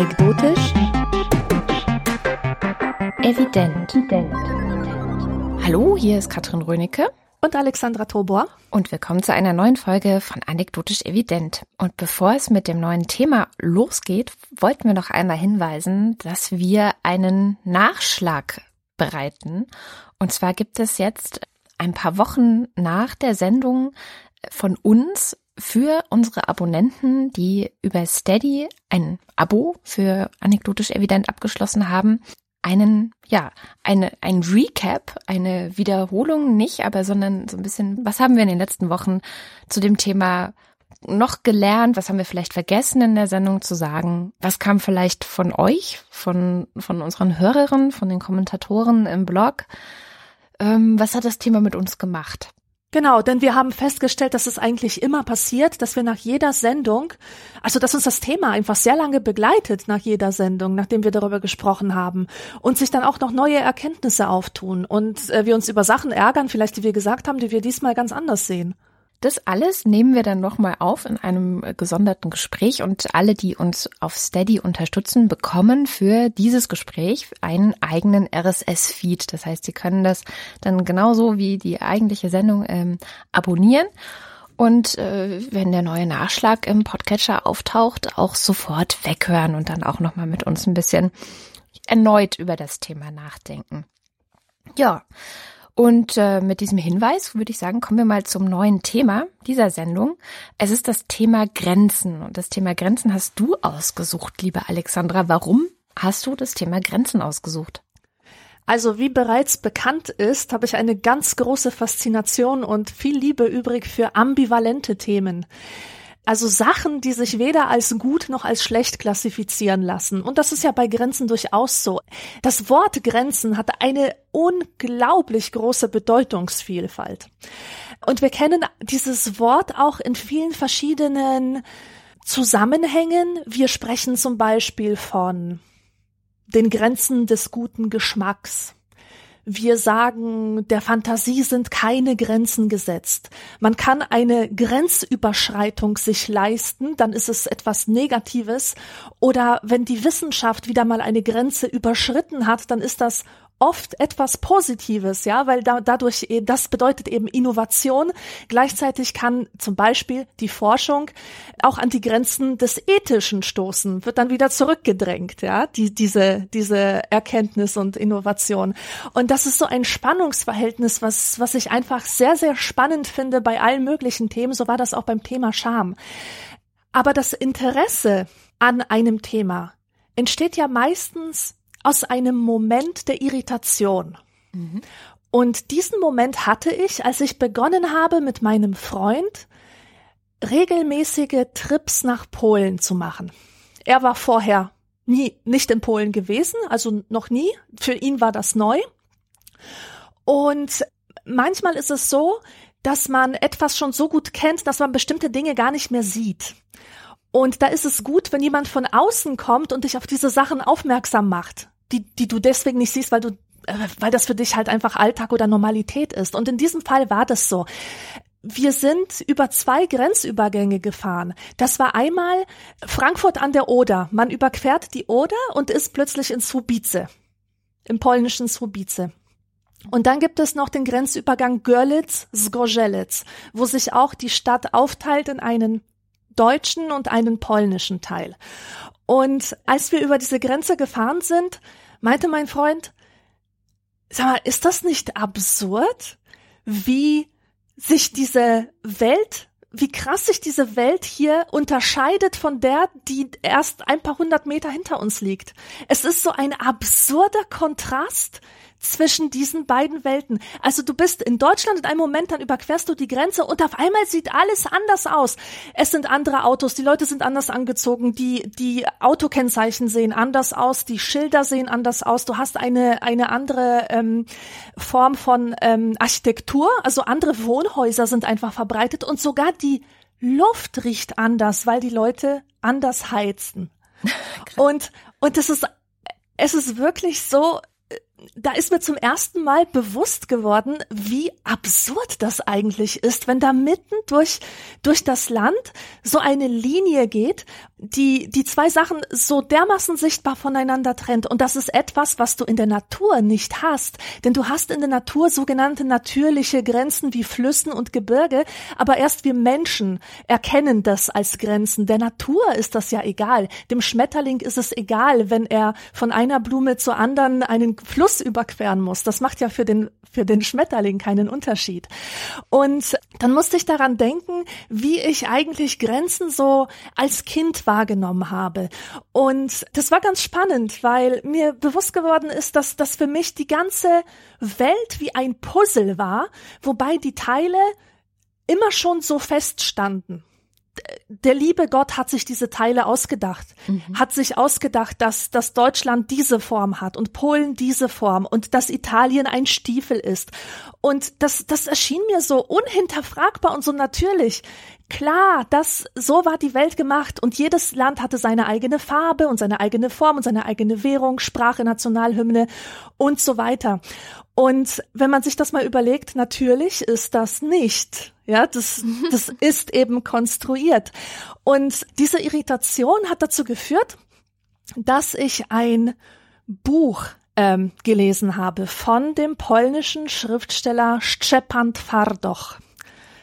Anekdotisch. Evident. Hallo, hier ist Katrin Rönecke. Und Alexandra Tobor. Und willkommen zu einer neuen Folge von Anekdotisch Evident. Und bevor es mit dem neuen Thema losgeht, wollten wir noch einmal hinweisen, dass wir einen Nachschlag bereiten. Und zwar gibt es jetzt ein paar Wochen nach der Sendung von uns für unsere Abonnenten, die über Steady ein Abo für anekdotisch evident abgeschlossen haben, einen, ja, eine, ein Recap, eine Wiederholung nicht, aber sondern so ein bisschen, was haben wir in den letzten Wochen zu dem Thema noch gelernt? Was haben wir vielleicht vergessen in der Sendung zu sagen? Was kam vielleicht von euch, von, von unseren Hörerinnen, von den Kommentatoren im Blog? Ähm, was hat das Thema mit uns gemacht? Genau, denn wir haben festgestellt, dass es eigentlich immer passiert, dass wir nach jeder Sendung, also dass uns das Thema einfach sehr lange begleitet nach jeder Sendung, nachdem wir darüber gesprochen haben und sich dann auch noch neue Erkenntnisse auftun und äh, wir uns über Sachen ärgern, vielleicht die wir gesagt haben, die wir diesmal ganz anders sehen. Das alles nehmen wir dann nochmal auf in einem gesonderten Gespräch und alle, die uns auf Steady unterstützen, bekommen für dieses Gespräch einen eigenen RSS-Feed. Das heißt, Sie können das dann genauso wie die eigentliche Sendung ähm, abonnieren und äh, wenn der neue Nachschlag im Podcatcher auftaucht, auch sofort weghören und dann auch nochmal mit uns ein bisschen erneut über das Thema nachdenken. Ja, und äh, mit diesem Hinweis würde ich sagen, kommen wir mal zum neuen Thema dieser Sendung. Es ist das Thema Grenzen. Und das Thema Grenzen hast du ausgesucht, liebe Alexandra. Warum hast du das Thema Grenzen ausgesucht? Also wie bereits bekannt ist, habe ich eine ganz große Faszination und viel Liebe übrig für ambivalente Themen. Also Sachen, die sich weder als gut noch als schlecht klassifizieren lassen. Und das ist ja bei Grenzen durchaus so. Das Wort Grenzen hat eine unglaublich große Bedeutungsvielfalt. Und wir kennen dieses Wort auch in vielen verschiedenen Zusammenhängen. Wir sprechen zum Beispiel von den Grenzen des guten Geschmacks wir sagen, der Fantasie sind keine Grenzen gesetzt. Man kann eine Grenzüberschreitung sich leisten, dann ist es etwas Negatives. Oder wenn die Wissenschaft wieder mal eine Grenze überschritten hat, dann ist das oft etwas Positives, ja, weil da, dadurch, äh, das bedeutet eben Innovation. Gleichzeitig kann zum Beispiel die Forschung auch an die Grenzen des Ethischen stoßen, wird dann wieder zurückgedrängt, ja, die, diese, diese Erkenntnis und Innovation. Und das ist so ein Spannungsverhältnis, was, was ich einfach sehr, sehr spannend finde bei allen möglichen Themen. So war das auch beim Thema Scham. Aber das Interesse an einem Thema entsteht ja meistens aus einem Moment der Irritation. Mhm. Und diesen Moment hatte ich, als ich begonnen habe, mit meinem Freund regelmäßige Trips nach Polen zu machen. Er war vorher nie, nicht in Polen gewesen, also noch nie. Für ihn war das neu. Und manchmal ist es so, dass man etwas schon so gut kennt, dass man bestimmte Dinge gar nicht mehr sieht. Und da ist es gut, wenn jemand von außen kommt und dich auf diese Sachen aufmerksam macht, die, die du deswegen nicht siehst, weil du, äh, weil das für dich halt einfach Alltag oder Normalität ist. Und in diesem Fall war das so. Wir sind über zwei Grenzübergänge gefahren. Das war einmal Frankfurt an der Oder. Man überquert die Oder und ist plötzlich in Słubice, im polnischen Słubice. Und dann gibt es noch den Grenzübergang Görlitz-Zgorzelec, wo sich auch die Stadt aufteilt in einen deutschen und einen polnischen Teil. Und als wir über diese Grenze gefahren sind, meinte mein Freund, sag mal, ist das nicht absurd, wie sich diese Welt, wie krass sich diese Welt hier unterscheidet von der, die erst ein paar hundert Meter hinter uns liegt. Es ist so ein absurder Kontrast, zwischen diesen beiden Welten. Also du bist in Deutschland in einem Moment, dann überquerst du die Grenze und auf einmal sieht alles anders aus. Es sind andere Autos, die Leute sind anders angezogen, die, die Autokennzeichen sehen anders aus, die Schilder sehen anders aus. Du hast eine, eine andere ähm, Form von ähm, Architektur, also andere Wohnhäuser sind einfach verbreitet und sogar die Luft riecht anders, weil die Leute anders heizen. und, und es ist, es ist wirklich so, da ist mir zum ersten Mal bewusst geworden, wie absurd das eigentlich ist, wenn da mitten durch, durch das Land so eine Linie geht, die, die zwei Sachen so dermaßen sichtbar voneinander trennt. Und das ist etwas, was du in der Natur nicht hast. Denn du hast in der Natur sogenannte natürliche Grenzen wie Flüssen und Gebirge, aber erst wir Menschen erkennen das als Grenzen. Der Natur ist das ja egal. Dem Schmetterling ist es egal, wenn er von einer Blume zur anderen einen Fluss überqueren muss. Das macht ja für den, für den Schmetterling keinen Unterschied. Und dann musste ich daran denken, wie ich eigentlich Grenzen so als Kind wahrgenommen habe. Und das war ganz spannend, weil mir bewusst geworden ist, dass das für mich die ganze Welt wie ein Puzzle war, wobei die Teile immer schon so feststanden der liebe Gott hat sich diese Teile ausgedacht, mhm. hat sich ausgedacht, dass, dass Deutschland diese Form hat und Polen diese Form und dass Italien ein Stiefel ist. Und das, das erschien mir so unhinterfragbar und so natürlich. Klar, das, so war die Welt gemacht und jedes Land hatte seine eigene Farbe und seine eigene Form und seine eigene Währung, Sprache, Nationalhymne und so weiter. Und wenn man sich das mal überlegt, natürlich ist das nicht. Ja, das, das ist eben konstruiert. Und diese Irritation hat dazu geführt, dass ich ein Buch ähm, gelesen habe von dem polnischen Schriftsteller Szczepan Twardoch.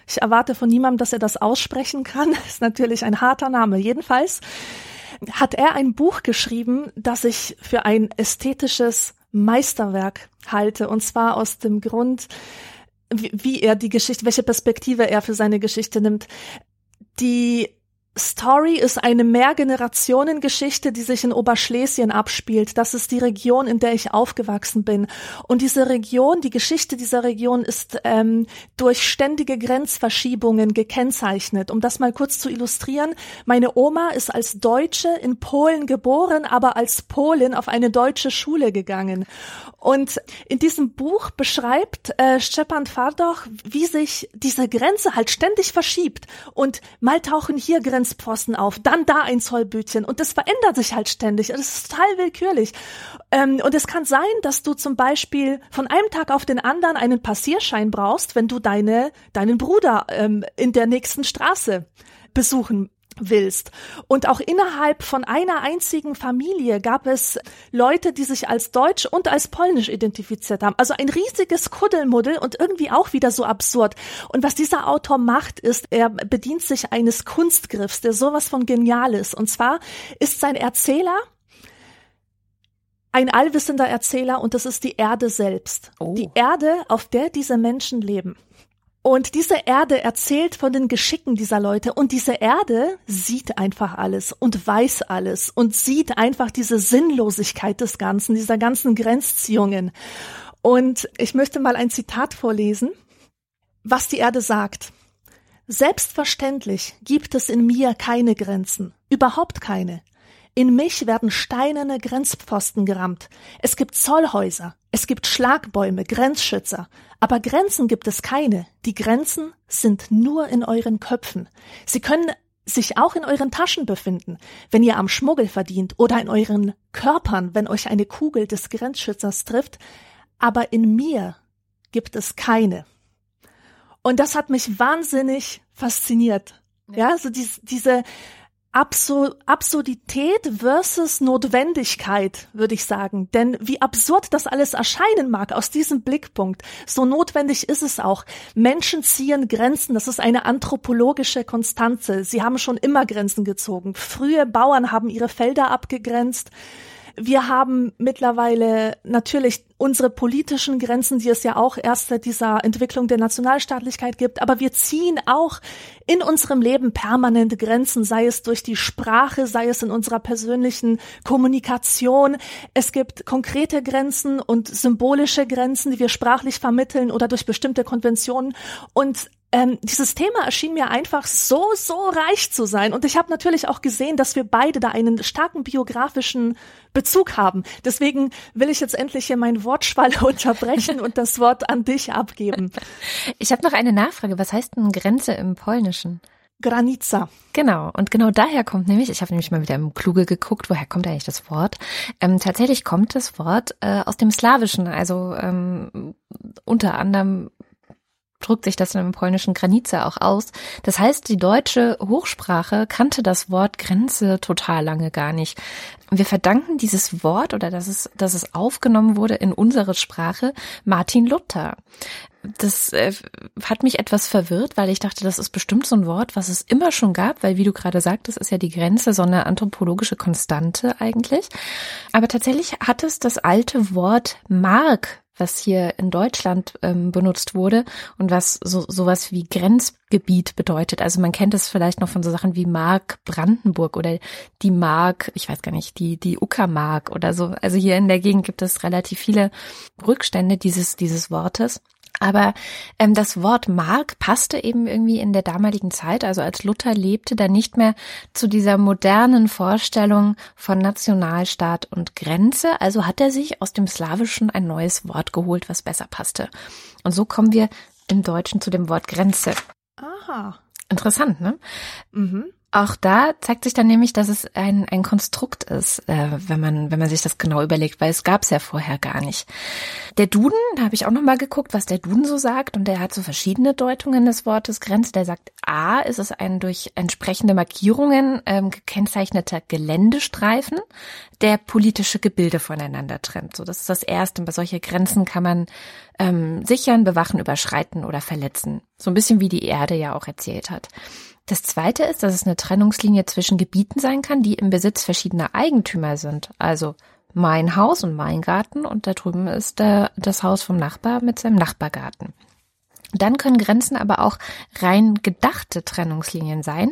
Ich erwarte von niemandem, dass er das aussprechen kann. Ist natürlich ein harter Name. Jedenfalls hat er ein Buch geschrieben, das ich für ein ästhetisches Meisterwerk halte. Und zwar aus dem Grund, wie, wie er die Geschichte, welche Perspektive er für seine Geschichte nimmt. Die Story ist eine Mehrgenerationengeschichte, die sich in Oberschlesien abspielt. Das ist die Region, in der ich aufgewachsen bin. Und diese Region, die Geschichte dieser Region ist ähm, durch ständige Grenzverschiebungen gekennzeichnet. Um das mal kurz zu illustrieren, meine Oma ist als Deutsche in Polen geboren, aber als Polin auf eine deutsche Schule gegangen. Und in diesem Buch beschreibt äh, Szczepan Twardoch, wie sich diese Grenze halt ständig verschiebt. Und mal tauchen hier Grenzen Grenzposten auf, dann da ein Zollbütchen und das verändert sich halt ständig. Das ist total willkürlich. Ähm, und es kann sein, dass du zum Beispiel von einem Tag auf den anderen einen Passierschein brauchst, wenn du deine, deinen Bruder ähm, in der nächsten Straße besuchen willst. Und auch innerhalb von einer einzigen Familie gab es Leute, die sich als deutsch und als polnisch identifiziert haben. Also ein riesiges Kuddelmuddel und irgendwie auch wieder so absurd. Und was dieser Autor macht, ist, er bedient sich eines Kunstgriffs, der sowas von genial ist. Und zwar ist sein Erzähler ein allwissender Erzähler und das ist die Erde selbst. Oh. Die Erde, auf der diese Menschen leben. Und diese Erde erzählt von den Geschicken dieser Leute und diese Erde sieht einfach alles und weiß alles und sieht einfach diese Sinnlosigkeit des Ganzen, dieser ganzen Grenzziehungen. Und ich möchte mal ein Zitat vorlesen, was die Erde sagt. Selbstverständlich gibt es in mir keine Grenzen, überhaupt keine. In mich werden steinerne Grenzpfosten gerammt. Es gibt Zollhäuser, es gibt Schlagbäume, Grenzschützer. Aber Grenzen gibt es keine. Die Grenzen sind nur in euren Köpfen. Sie können sich auch in euren Taschen befinden, wenn ihr am Schmuggel verdient oder in euren Körpern, wenn euch eine Kugel des Grenzschützers trifft. Aber in mir gibt es keine. Und das hat mich wahnsinnig fasziniert. Ja, so diese, diese Absur Absurdität versus Notwendigkeit, würde ich sagen. Denn wie absurd das alles erscheinen mag aus diesem Blickpunkt, so notwendig ist es auch. Menschen ziehen Grenzen, das ist eine anthropologische Konstanze. Sie haben schon immer Grenzen gezogen. Frühe Bauern haben ihre Felder abgegrenzt. Wir haben mittlerweile natürlich unsere politischen Grenzen, die es ja auch erst seit dieser Entwicklung der Nationalstaatlichkeit gibt, aber wir ziehen auch in unserem Leben permanente Grenzen, sei es durch die Sprache, sei es in unserer persönlichen Kommunikation. Es gibt konkrete Grenzen und symbolische Grenzen, die wir sprachlich vermitteln oder durch bestimmte Konventionen. Und ähm, dieses Thema erschien mir einfach so, so reich zu sein. Und ich habe natürlich auch gesehen, dass wir beide da einen starken biografischen Bezug haben. Deswegen will ich jetzt endlich hier meinen Wortschwall unterbrechen und das Wort an dich abgeben. Ich habe noch eine Nachfrage. Was heißt denn Grenze im Polnischen? Granica. Genau, und genau daher kommt nämlich, ich habe nämlich mal wieder im Kluge geguckt, woher kommt eigentlich das Wort? Ähm, tatsächlich kommt das Wort äh, aus dem Slawischen, also ähm, unter anderem drückt sich das in dem polnischen Granice auch aus. Das heißt, die deutsche Hochsprache kannte das Wort Grenze total lange gar nicht. Wir verdanken dieses Wort oder dass es, dass es aufgenommen wurde in unsere Sprache Martin Luther. Das äh, hat mich etwas verwirrt, weil ich dachte, das ist bestimmt so ein Wort, was es immer schon gab, weil wie du gerade sagtest, ist ja die Grenze so eine anthropologische Konstante eigentlich. Aber tatsächlich hat es das alte Wort Mark was hier in Deutschland ähm, benutzt wurde und was so sowas wie Grenzgebiet bedeutet. Also man kennt es vielleicht noch von so Sachen wie Mark Brandenburg oder die Mark, ich weiß gar nicht, die die Uckermark oder so. Also hier in der Gegend gibt es relativ viele Rückstände dieses dieses Wortes. Aber ähm, das Wort Mark passte eben irgendwie in der damaligen Zeit, also als Luther lebte, dann nicht mehr zu dieser modernen Vorstellung von Nationalstaat und Grenze. Also hat er sich aus dem Slawischen ein neues Wort geholt, was besser passte. Und so kommen wir im Deutschen zu dem Wort Grenze. Aha. Interessant, ne? Mhm. Auch da zeigt sich dann nämlich, dass es ein, ein Konstrukt ist, äh, wenn man wenn man sich das genau überlegt, weil es gab es ja vorher gar nicht. Der Duden, da habe ich auch noch mal geguckt, was der Duden so sagt, und der hat so verschiedene Deutungen des Wortes Grenze. Der sagt, a ist es ein durch entsprechende Markierungen ähm, gekennzeichneter Geländestreifen, der politische Gebilde voneinander trennt. So, das ist das Erste. Bei solche Grenzen kann man ähm, sichern, bewachen, überschreiten oder verletzen. So ein bisschen wie die Erde ja auch erzählt hat. Das zweite ist, dass es eine Trennungslinie zwischen Gebieten sein kann, die im Besitz verschiedener Eigentümer sind. Also mein Haus und mein Garten und da drüben ist der, das Haus vom Nachbar mit seinem Nachbargarten. Dann können Grenzen aber auch rein gedachte Trennungslinien sein.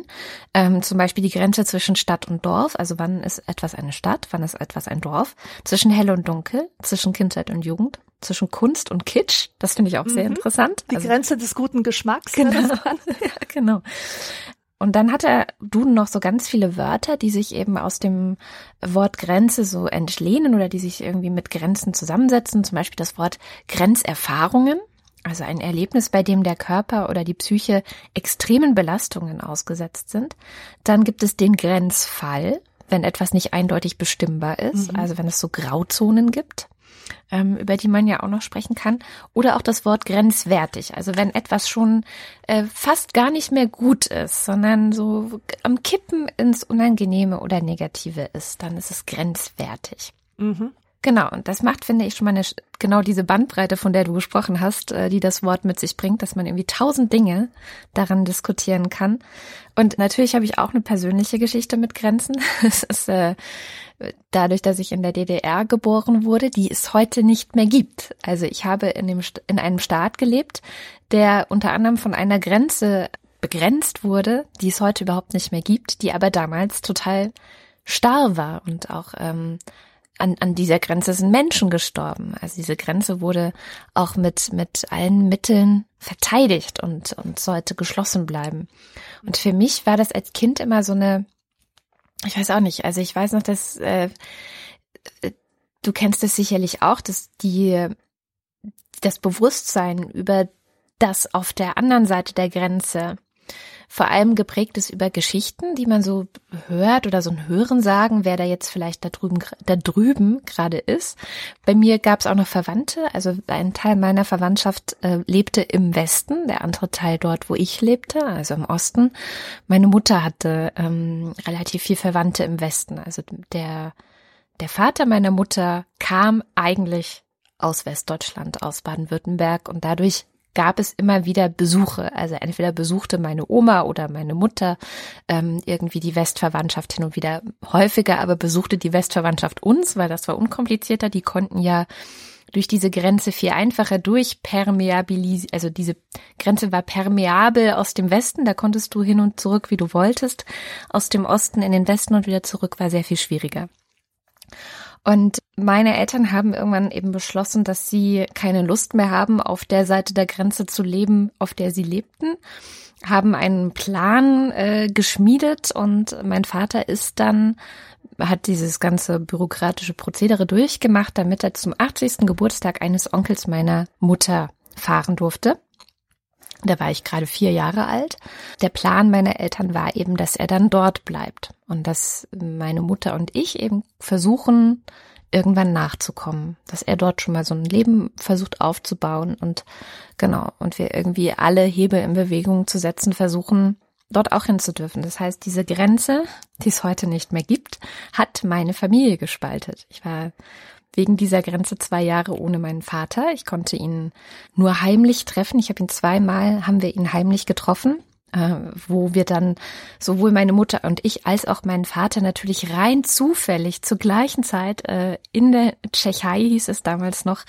Ähm, zum Beispiel die Grenze zwischen Stadt und Dorf. Also wann ist etwas eine Stadt, wann ist etwas ein Dorf. Zwischen hell und dunkel, zwischen Kindheit und Jugend, zwischen Kunst und Kitsch. Das finde ich auch sehr mhm. interessant. Die also, Grenze des guten Geschmacks. Genau. ja, genau. Und dann hat er Duden noch so ganz viele Wörter, die sich eben aus dem Wort Grenze so entlehnen oder die sich irgendwie mit Grenzen zusammensetzen. Zum Beispiel das Wort Grenzerfahrungen. Also ein Erlebnis, bei dem der Körper oder die Psyche extremen Belastungen ausgesetzt sind. Dann gibt es den Grenzfall, wenn etwas nicht eindeutig bestimmbar ist, mhm. also wenn es so Grauzonen gibt ähm, über die man ja auch noch sprechen kann. Oder auch das Wort grenzwertig. Also wenn etwas schon äh, fast gar nicht mehr gut ist, sondern so am Kippen ins Unangenehme oder Negative ist, dann ist es grenzwertig. Mhm. Genau, und das macht, finde ich, schon mal eine, genau diese Bandbreite, von der du gesprochen hast, äh, die das Wort mit sich bringt, dass man irgendwie tausend Dinge daran diskutieren kann. Und natürlich habe ich auch eine persönliche Geschichte mit Grenzen. Es ist äh, dadurch, dass ich in der DDR geboren wurde, die es heute nicht mehr gibt. Also ich habe in, dem, in einem Staat gelebt, der unter anderem von einer Grenze begrenzt wurde, die es heute überhaupt nicht mehr gibt, die aber damals total starr war und auch ähm, an, an dieser Grenze sind Menschen gestorben. Also diese Grenze wurde auch mit, mit allen Mitteln verteidigt und, und sollte geschlossen bleiben. Und für mich war das als Kind immer so eine, ich weiß auch nicht, also ich weiß noch, dass äh, du kennst es sicherlich auch, dass die das Bewusstsein über das auf der anderen Seite der Grenze vor allem geprägt ist über Geschichten, die man so hört oder so ein Hören sagen, wer da jetzt vielleicht da drüben, da drüben gerade ist. Bei mir gab es auch noch Verwandte, also ein Teil meiner Verwandtschaft äh, lebte im Westen, der andere Teil dort, wo ich lebte, also im Osten. Meine Mutter hatte ähm, relativ viel Verwandte im Westen, also der der Vater meiner Mutter kam eigentlich aus Westdeutschland, aus Baden-Württemberg und dadurch gab es immer wieder Besuche. Also entweder besuchte meine Oma oder meine Mutter ähm, irgendwie die Westverwandtschaft hin und wieder häufiger, aber besuchte die Westverwandtschaft uns, weil das war unkomplizierter. Die konnten ja durch diese Grenze viel einfacher durchpermeabilisieren. Also diese Grenze war permeabel aus dem Westen, da konntest du hin und zurück, wie du wolltest. Aus dem Osten in den Westen und wieder zurück war sehr viel schwieriger. Und meine Eltern haben irgendwann eben beschlossen, dass sie keine Lust mehr haben, auf der Seite der Grenze zu leben, auf der sie lebten, haben einen Plan äh, geschmiedet und mein Vater ist dann hat dieses ganze bürokratische Prozedere durchgemacht, damit er zum 80. Geburtstag eines Onkels meiner Mutter fahren durfte. Da war ich gerade vier Jahre alt. Der Plan meiner Eltern war eben, dass er dann dort bleibt und dass meine Mutter und ich eben versuchen, irgendwann nachzukommen, dass er dort schon mal so ein Leben versucht aufzubauen und genau, und wir irgendwie alle Hebel in Bewegung zu setzen versuchen, dort auch hinzudürfen. Das heißt, diese Grenze, die es heute nicht mehr gibt, hat meine Familie gespaltet. Ich war wegen dieser Grenze zwei Jahre ohne meinen Vater. Ich konnte ihn nur heimlich treffen. Ich habe ihn zweimal, haben wir ihn heimlich getroffen äh, wo wir dann sowohl meine Mutter und ich als auch mein Vater natürlich rein zufällig zur gleichen Zeit äh, in der Tschechei hieß es damals noch,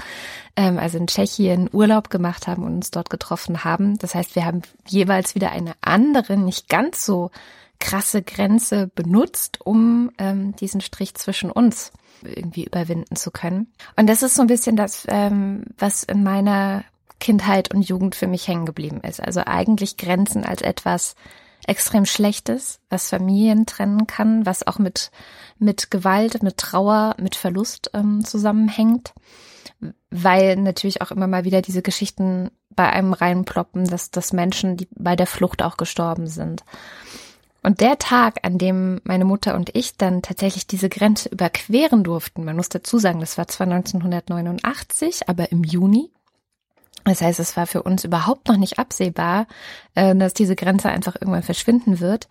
ähm, also in Tschechien Urlaub gemacht haben und uns dort getroffen haben. Das heißt, wir haben jeweils wieder eine andere, nicht ganz so krasse Grenze benutzt, um ähm, diesen Strich zwischen uns irgendwie überwinden zu können. Und das ist so ein bisschen das, ähm, was in meiner Kindheit und Jugend für mich hängen geblieben ist. Also eigentlich Grenzen als etwas extrem Schlechtes, was Familien trennen kann, was auch mit, mit Gewalt, mit Trauer, mit Verlust ähm, zusammenhängt. Weil natürlich auch immer mal wieder diese Geschichten bei einem reinploppen, dass, dass Menschen, die bei der Flucht auch gestorben sind. Und der Tag, an dem meine Mutter und ich dann tatsächlich diese Grenze überqueren durften, man muss dazu sagen, das war zwar 1989, aber im Juni, das heißt, es war für uns überhaupt noch nicht absehbar, äh, dass diese Grenze einfach irgendwann verschwinden wird.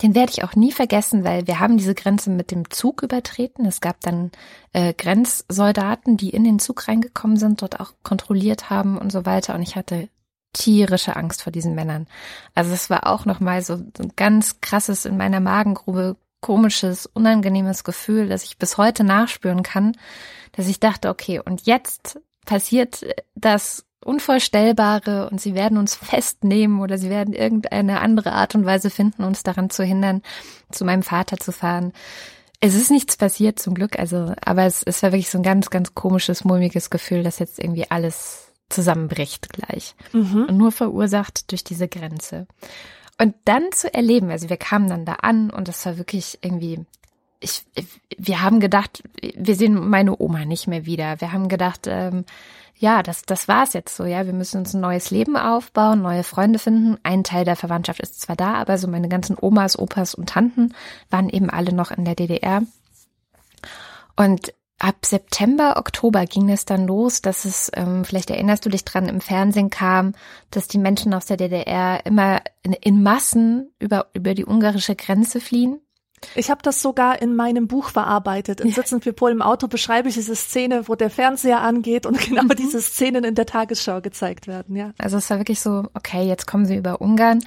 Den werde ich auch nie vergessen, weil wir haben diese Grenze mit dem Zug übertreten. Es gab dann äh, Grenzsoldaten, die in den Zug reingekommen sind, dort auch kontrolliert haben und so weiter. Und ich hatte tierische Angst vor diesen Männern. Also es war auch nochmal so ein ganz krasses in meiner Magengrube komisches, unangenehmes Gefühl, das ich bis heute nachspüren kann, dass ich dachte, okay, und jetzt passiert das Unvorstellbare und sie werden uns festnehmen oder sie werden irgendeine andere Art und Weise finden, uns daran zu hindern, zu meinem Vater zu fahren. Es ist nichts passiert zum Glück, also, aber es, es war wirklich so ein ganz, ganz komisches, mulmiges Gefühl, dass jetzt irgendwie alles zusammenbricht gleich. Mhm. Und nur verursacht durch diese Grenze. Und dann zu erleben, also wir kamen dann da an und das war wirklich irgendwie, ich, wir haben gedacht, wir sehen meine Oma nicht mehr wieder. Wir haben gedacht, ähm, ja, das, das war's jetzt so, ja. Wir müssen uns ein neues Leben aufbauen, neue Freunde finden. Ein Teil der Verwandtschaft ist zwar da, aber so meine ganzen Omas, Opas und Tanten waren eben alle noch in der DDR. Und ab September, Oktober ging es dann los, dass es, ähm, vielleicht erinnerst du dich dran, im Fernsehen kam, dass die Menschen aus der DDR immer in, in Massen über, über die ungarische Grenze fliehen. Ich habe das sogar in meinem Buch verarbeitet. In Sitzen für Pol im Auto beschreibe ich diese Szene, wo der Fernseher angeht und genau mhm. diese Szenen in der Tagesschau gezeigt werden, ja. Also es war wirklich so, okay, jetzt kommen sie über Ungarn.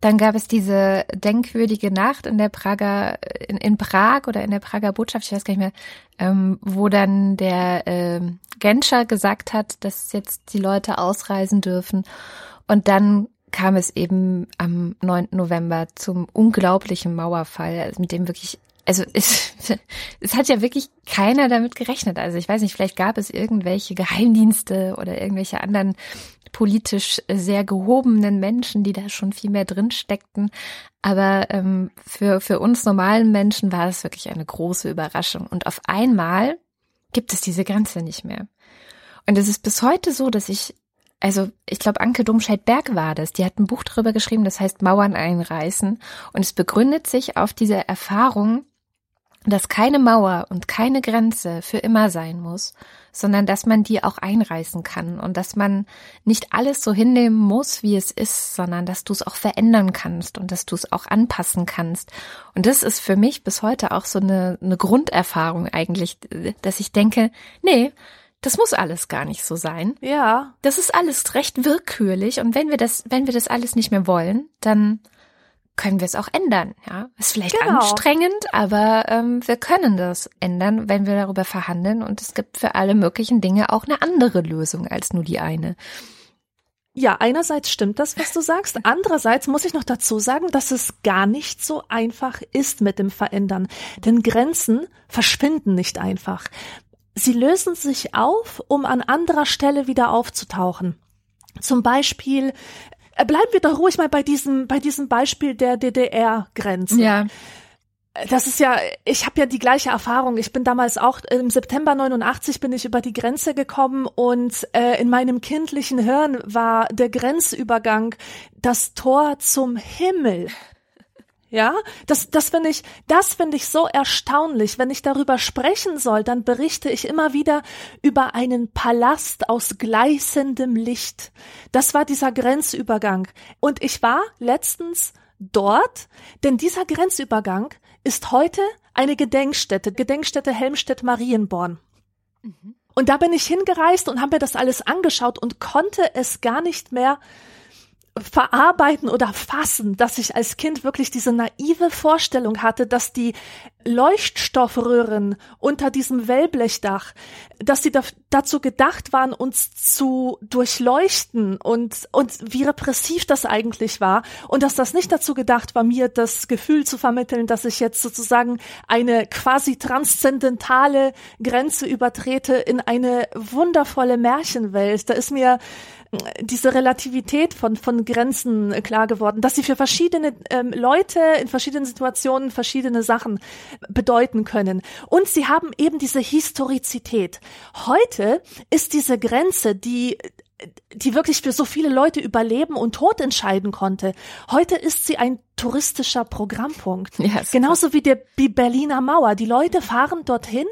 Dann gab es diese denkwürdige Nacht in der Prager, in, in Prag oder in der Prager Botschaft, ich weiß gar nicht mehr, ähm, wo dann der äh, Genscher gesagt hat, dass jetzt die Leute ausreisen dürfen. Und dann kam es eben am 9. November zum unglaublichen Mauerfall, mit dem wirklich, also es, es hat ja wirklich keiner damit gerechnet. Also ich weiß nicht, vielleicht gab es irgendwelche Geheimdienste oder irgendwelche anderen politisch sehr gehobenen Menschen, die da schon viel mehr drin steckten. Aber ähm, für, für uns normalen Menschen war es wirklich eine große Überraschung. Und auf einmal gibt es diese Grenze nicht mehr. Und es ist bis heute so, dass ich also ich glaube, Anke Domscheit-Berg war das. Die hat ein Buch darüber geschrieben, das heißt Mauern einreißen. Und es begründet sich auf dieser Erfahrung, dass keine Mauer und keine Grenze für immer sein muss, sondern dass man die auch einreißen kann und dass man nicht alles so hinnehmen muss, wie es ist, sondern dass du es auch verändern kannst und dass du es auch anpassen kannst. Und das ist für mich bis heute auch so eine, eine Grunderfahrung eigentlich, dass ich denke, nee, das muss alles gar nicht so sein. Ja. Das ist alles recht willkürlich und wenn wir das, wenn wir das alles nicht mehr wollen, dann können wir es auch ändern. Ja, ist vielleicht genau. anstrengend, aber ähm, wir können das ändern, wenn wir darüber verhandeln und es gibt für alle möglichen Dinge auch eine andere Lösung als nur die eine. Ja, einerseits stimmt das, was du sagst. Andererseits muss ich noch dazu sagen, dass es gar nicht so einfach ist mit dem Verändern. Denn Grenzen verschwinden nicht einfach. Sie lösen sich auf, um an anderer Stelle wieder aufzutauchen. Zum Beispiel, bleiben wir doch ruhig mal bei diesem, bei diesem Beispiel der DDR-Grenze. Ja. das ist ja, ich habe ja die gleiche Erfahrung. Ich bin damals auch im September 89 bin ich über die Grenze gekommen und äh, in meinem kindlichen Hirn war der Grenzübergang das Tor zum Himmel. Ja, das, das finde ich, das finde ich so erstaunlich. Wenn ich darüber sprechen soll, dann berichte ich immer wieder über einen Palast aus gleißendem Licht. Das war dieser Grenzübergang. Und ich war letztens dort, denn dieser Grenzübergang ist heute eine Gedenkstätte, Gedenkstätte Helmstedt-Marienborn. Mhm. Und da bin ich hingereist und habe mir das alles angeschaut und konnte es gar nicht mehr verarbeiten oder fassen, dass ich als Kind wirklich diese naive Vorstellung hatte, dass die Leuchtstoffröhren unter diesem Wellblechdach, dass sie da, dazu gedacht waren, uns zu durchleuchten und, und wie repressiv das eigentlich war und dass das nicht dazu gedacht war, mir das Gefühl zu vermitteln, dass ich jetzt sozusagen eine quasi transzendentale Grenze übertrete in eine wundervolle Märchenwelt. Da ist mir diese Relativität von, von Grenzen klar geworden, dass sie für verschiedene ähm, Leute in verschiedenen Situationen verschiedene Sachen bedeuten können. Und sie haben eben diese Historizität. Heute ist diese Grenze, die die wirklich für so viele Leute überleben und Tod entscheiden konnte. Heute ist sie ein touristischer Programmpunkt. Yes. Genauso wie der, die Berliner Mauer. Die Leute fahren dorthin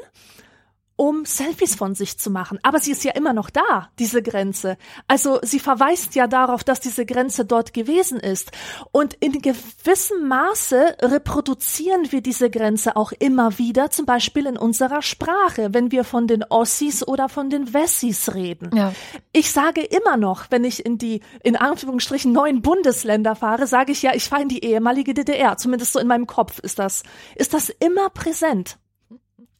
um Selfies von sich zu machen. Aber sie ist ja immer noch da, diese Grenze. Also sie verweist ja darauf, dass diese Grenze dort gewesen ist. Und in gewissem Maße reproduzieren wir diese Grenze auch immer wieder, zum Beispiel in unserer Sprache, wenn wir von den Ossis oder von den Wessis reden. Ja. Ich sage immer noch, wenn ich in die, in Anführungsstrichen, neuen Bundesländer fahre, sage ich ja, ich fahre in die ehemalige DDR. Zumindest so in meinem Kopf ist das, ist das immer präsent.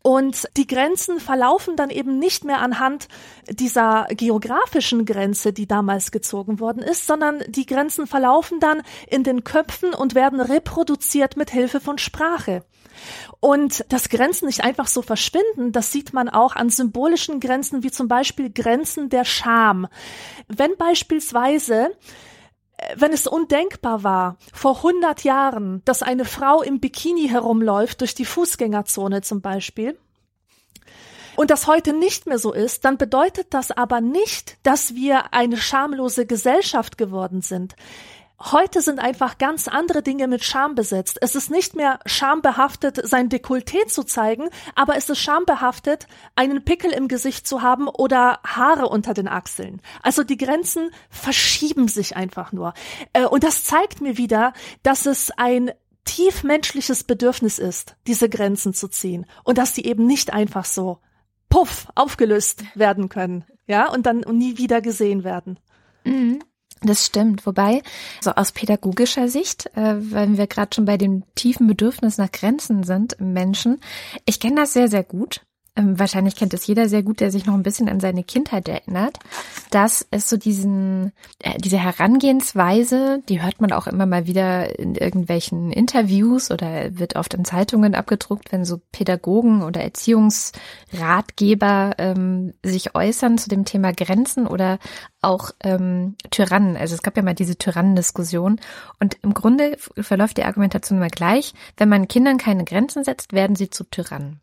Und die Grenzen verlaufen dann eben nicht mehr anhand dieser geografischen Grenze, die damals gezogen worden ist, sondern die Grenzen verlaufen dann in den Köpfen und werden reproduziert mit Hilfe von Sprache. Und dass Grenzen nicht einfach so verschwinden, das sieht man auch an symbolischen Grenzen, wie zum Beispiel Grenzen der Scham. Wenn beispielsweise wenn es undenkbar war, vor 100 Jahren, dass eine Frau im Bikini herumläuft, durch die Fußgängerzone zum Beispiel, und das heute nicht mehr so ist, dann bedeutet das aber nicht, dass wir eine schamlose Gesellschaft geworden sind. Heute sind einfach ganz andere Dinge mit Scham besetzt. Es ist nicht mehr schambehaftet, sein Dekolleté zu zeigen, aber es ist schambehaftet, einen Pickel im Gesicht zu haben oder Haare unter den Achseln. Also die Grenzen verschieben sich einfach nur. Äh, und das zeigt mir wieder, dass es ein tiefmenschliches Bedürfnis ist, diese Grenzen zu ziehen und dass sie eben nicht einfach so puff aufgelöst werden können, ja, und dann nie wieder gesehen werden. Mhm. Das stimmt. Wobei, so aus pädagogischer Sicht, äh, wenn wir gerade schon bei dem tiefen Bedürfnis nach Grenzen sind im Menschen, ich kenne das sehr, sehr gut. Ähm, wahrscheinlich kennt es jeder sehr gut, der sich noch ein bisschen an seine Kindheit erinnert, dass es so diesen, äh, diese Herangehensweise, die hört man auch immer mal wieder in irgendwelchen Interviews oder wird oft in Zeitungen abgedruckt, wenn so Pädagogen oder Erziehungsratgeber ähm, sich äußern zu dem Thema Grenzen oder auch ähm, Tyrannen. Also es gab ja mal diese Tyrannendiskussion und im Grunde verläuft die Argumentation immer gleich. Wenn man Kindern keine Grenzen setzt, werden sie zu Tyrannen.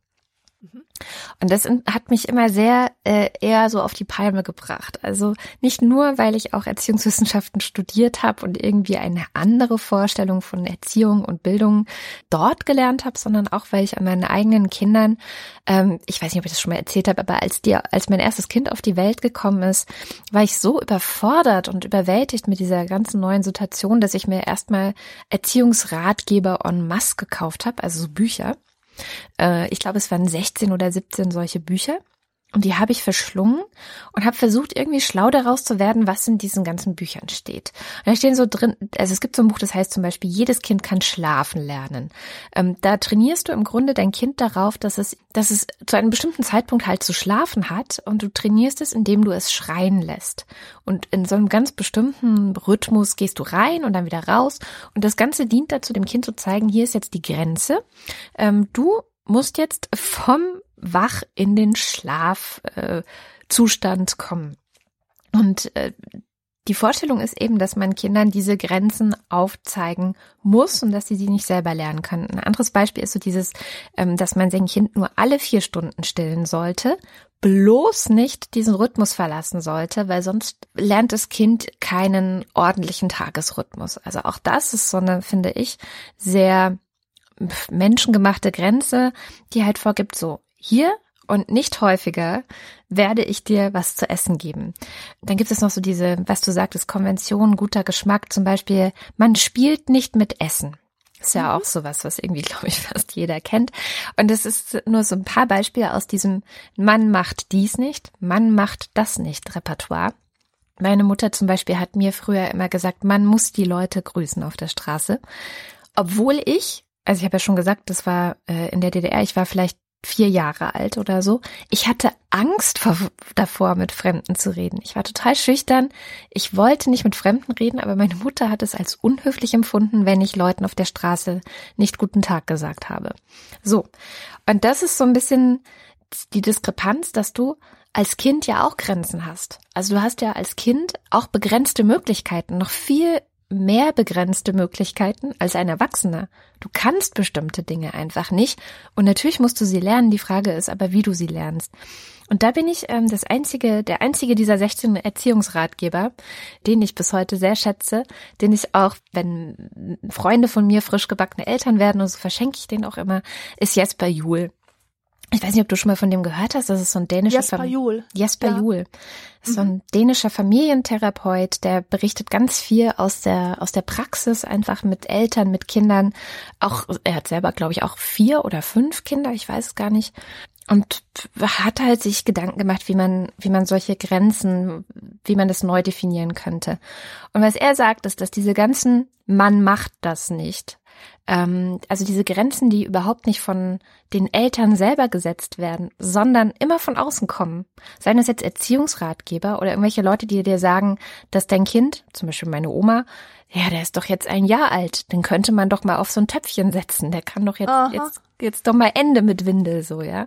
Und das hat mich immer sehr äh, eher so auf die Palme gebracht. Also nicht nur, weil ich auch Erziehungswissenschaften studiert habe und irgendwie eine andere Vorstellung von Erziehung und Bildung dort gelernt habe, sondern auch, weil ich an meinen eigenen Kindern, ähm, ich weiß nicht, ob ich das schon mal erzählt habe, aber als die, als mein erstes Kind auf die Welt gekommen ist, war ich so überfordert und überwältigt mit dieser ganzen neuen Situation, dass ich mir erstmal Erziehungsratgeber en masse gekauft habe, also so Bücher ich glaube, es waren 16 oder 17 solche Bücher. Und die habe ich verschlungen und habe versucht, irgendwie schlau daraus zu werden, was in diesen ganzen Büchern steht. Und da stehen so drin, also es gibt so ein Buch, das heißt zum Beispiel, jedes Kind kann schlafen lernen. Ähm, da trainierst du im Grunde dein Kind darauf, dass es, dass es zu einem bestimmten Zeitpunkt halt zu schlafen hat und du trainierst es, indem du es schreien lässt. Und in so einem ganz bestimmten Rhythmus gehst du rein und dann wieder raus. Und das Ganze dient dazu, dem Kind zu zeigen, hier ist jetzt die Grenze. Ähm, du musst jetzt vom Wach in den Schlafzustand äh, kommen. Und äh, die Vorstellung ist eben, dass man Kindern diese Grenzen aufzeigen muss und dass sie sie nicht selber lernen können. Ein anderes Beispiel ist so dieses, ähm, dass man sein Kind nur alle vier Stunden stillen sollte, bloß nicht diesen Rhythmus verlassen sollte, weil sonst lernt das Kind keinen ordentlichen Tagesrhythmus. Also auch das ist so eine, finde ich, sehr menschengemachte Grenze, die halt vorgibt, so hier und nicht häufiger werde ich dir was zu essen geben. Dann gibt es noch so diese, was du sagtest, Konvention, guter Geschmack, zum Beispiel, man spielt nicht mit Essen. Ist ja mhm. auch sowas, was irgendwie, glaube ich, fast jeder kennt. Und es ist nur so ein paar Beispiele aus diesem Mann macht dies nicht, Mann macht das nicht Repertoire. Meine Mutter zum Beispiel hat mir früher immer gesagt, man muss die Leute grüßen auf der Straße. Obwohl ich, also ich habe ja schon gesagt, das war äh, in der DDR, ich war vielleicht vier Jahre alt oder so. Ich hatte Angst vor, davor, mit Fremden zu reden. Ich war total schüchtern. Ich wollte nicht mit Fremden reden, aber meine Mutter hat es als unhöflich empfunden, wenn ich Leuten auf der Straße nicht guten Tag gesagt habe. So. Und das ist so ein bisschen die Diskrepanz, dass du als Kind ja auch Grenzen hast. Also du hast ja als Kind auch begrenzte Möglichkeiten, noch viel mehr begrenzte Möglichkeiten als ein Erwachsener. Du kannst bestimmte Dinge einfach nicht. Und natürlich musst du sie lernen. Die Frage ist aber, wie du sie lernst. Und da bin ich ähm, das einzige, der einzige dieser 16 Erziehungsratgeber, den ich bis heute sehr schätze, den ich auch, wenn Freunde von mir frisch gebackene Eltern werden und so verschenke ich den auch immer, ist Jesper Juhl. Ich weiß nicht, ob du schon mal von dem gehört hast. Das ist so ein dänischer Jesper Juhl. Jesper ja. Juhl. So ein mhm. dänischer Familientherapeut, der berichtet ganz viel aus der aus der Praxis, einfach mit Eltern, mit Kindern. Auch er hat selber, glaube ich, auch vier oder fünf Kinder. Ich weiß es gar nicht. Und hat halt sich Gedanken gemacht, wie man, wie man solche Grenzen, wie man das neu definieren könnte. Und was er sagt, ist, dass diese ganzen man macht das nicht ähm, also diese Grenzen, die überhaupt nicht von den Eltern selber gesetzt werden, sondern immer von außen kommen. Seien es jetzt Erziehungsratgeber oder irgendwelche Leute, die dir sagen, dass dein Kind, zum Beispiel meine Oma, ja, der ist doch jetzt ein Jahr alt, den könnte man doch mal auf so ein Töpfchen setzen, der kann doch jetzt, jetzt, jetzt doch mal Ende mit Windel, so, ja.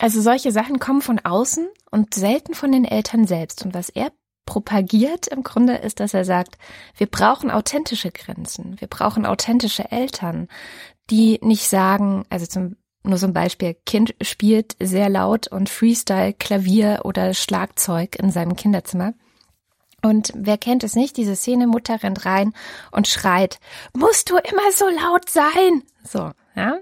Also solche Sachen kommen von außen und selten von den Eltern selbst. Und was er propagiert im Grunde ist, dass er sagt, wir brauchen authentische Grenzen, wir brauchen authentische Eltern, die nicht sagen, also zum nur ein Beispiel, Kind spielt sehr laut und Freestyle Klavier oder Schlagzeug in seinem Kinderzimmer. Und wer kennt es nicht, diese Szene, Mutter rennt rein und schreit, musst du immer so laut sein? So, ja,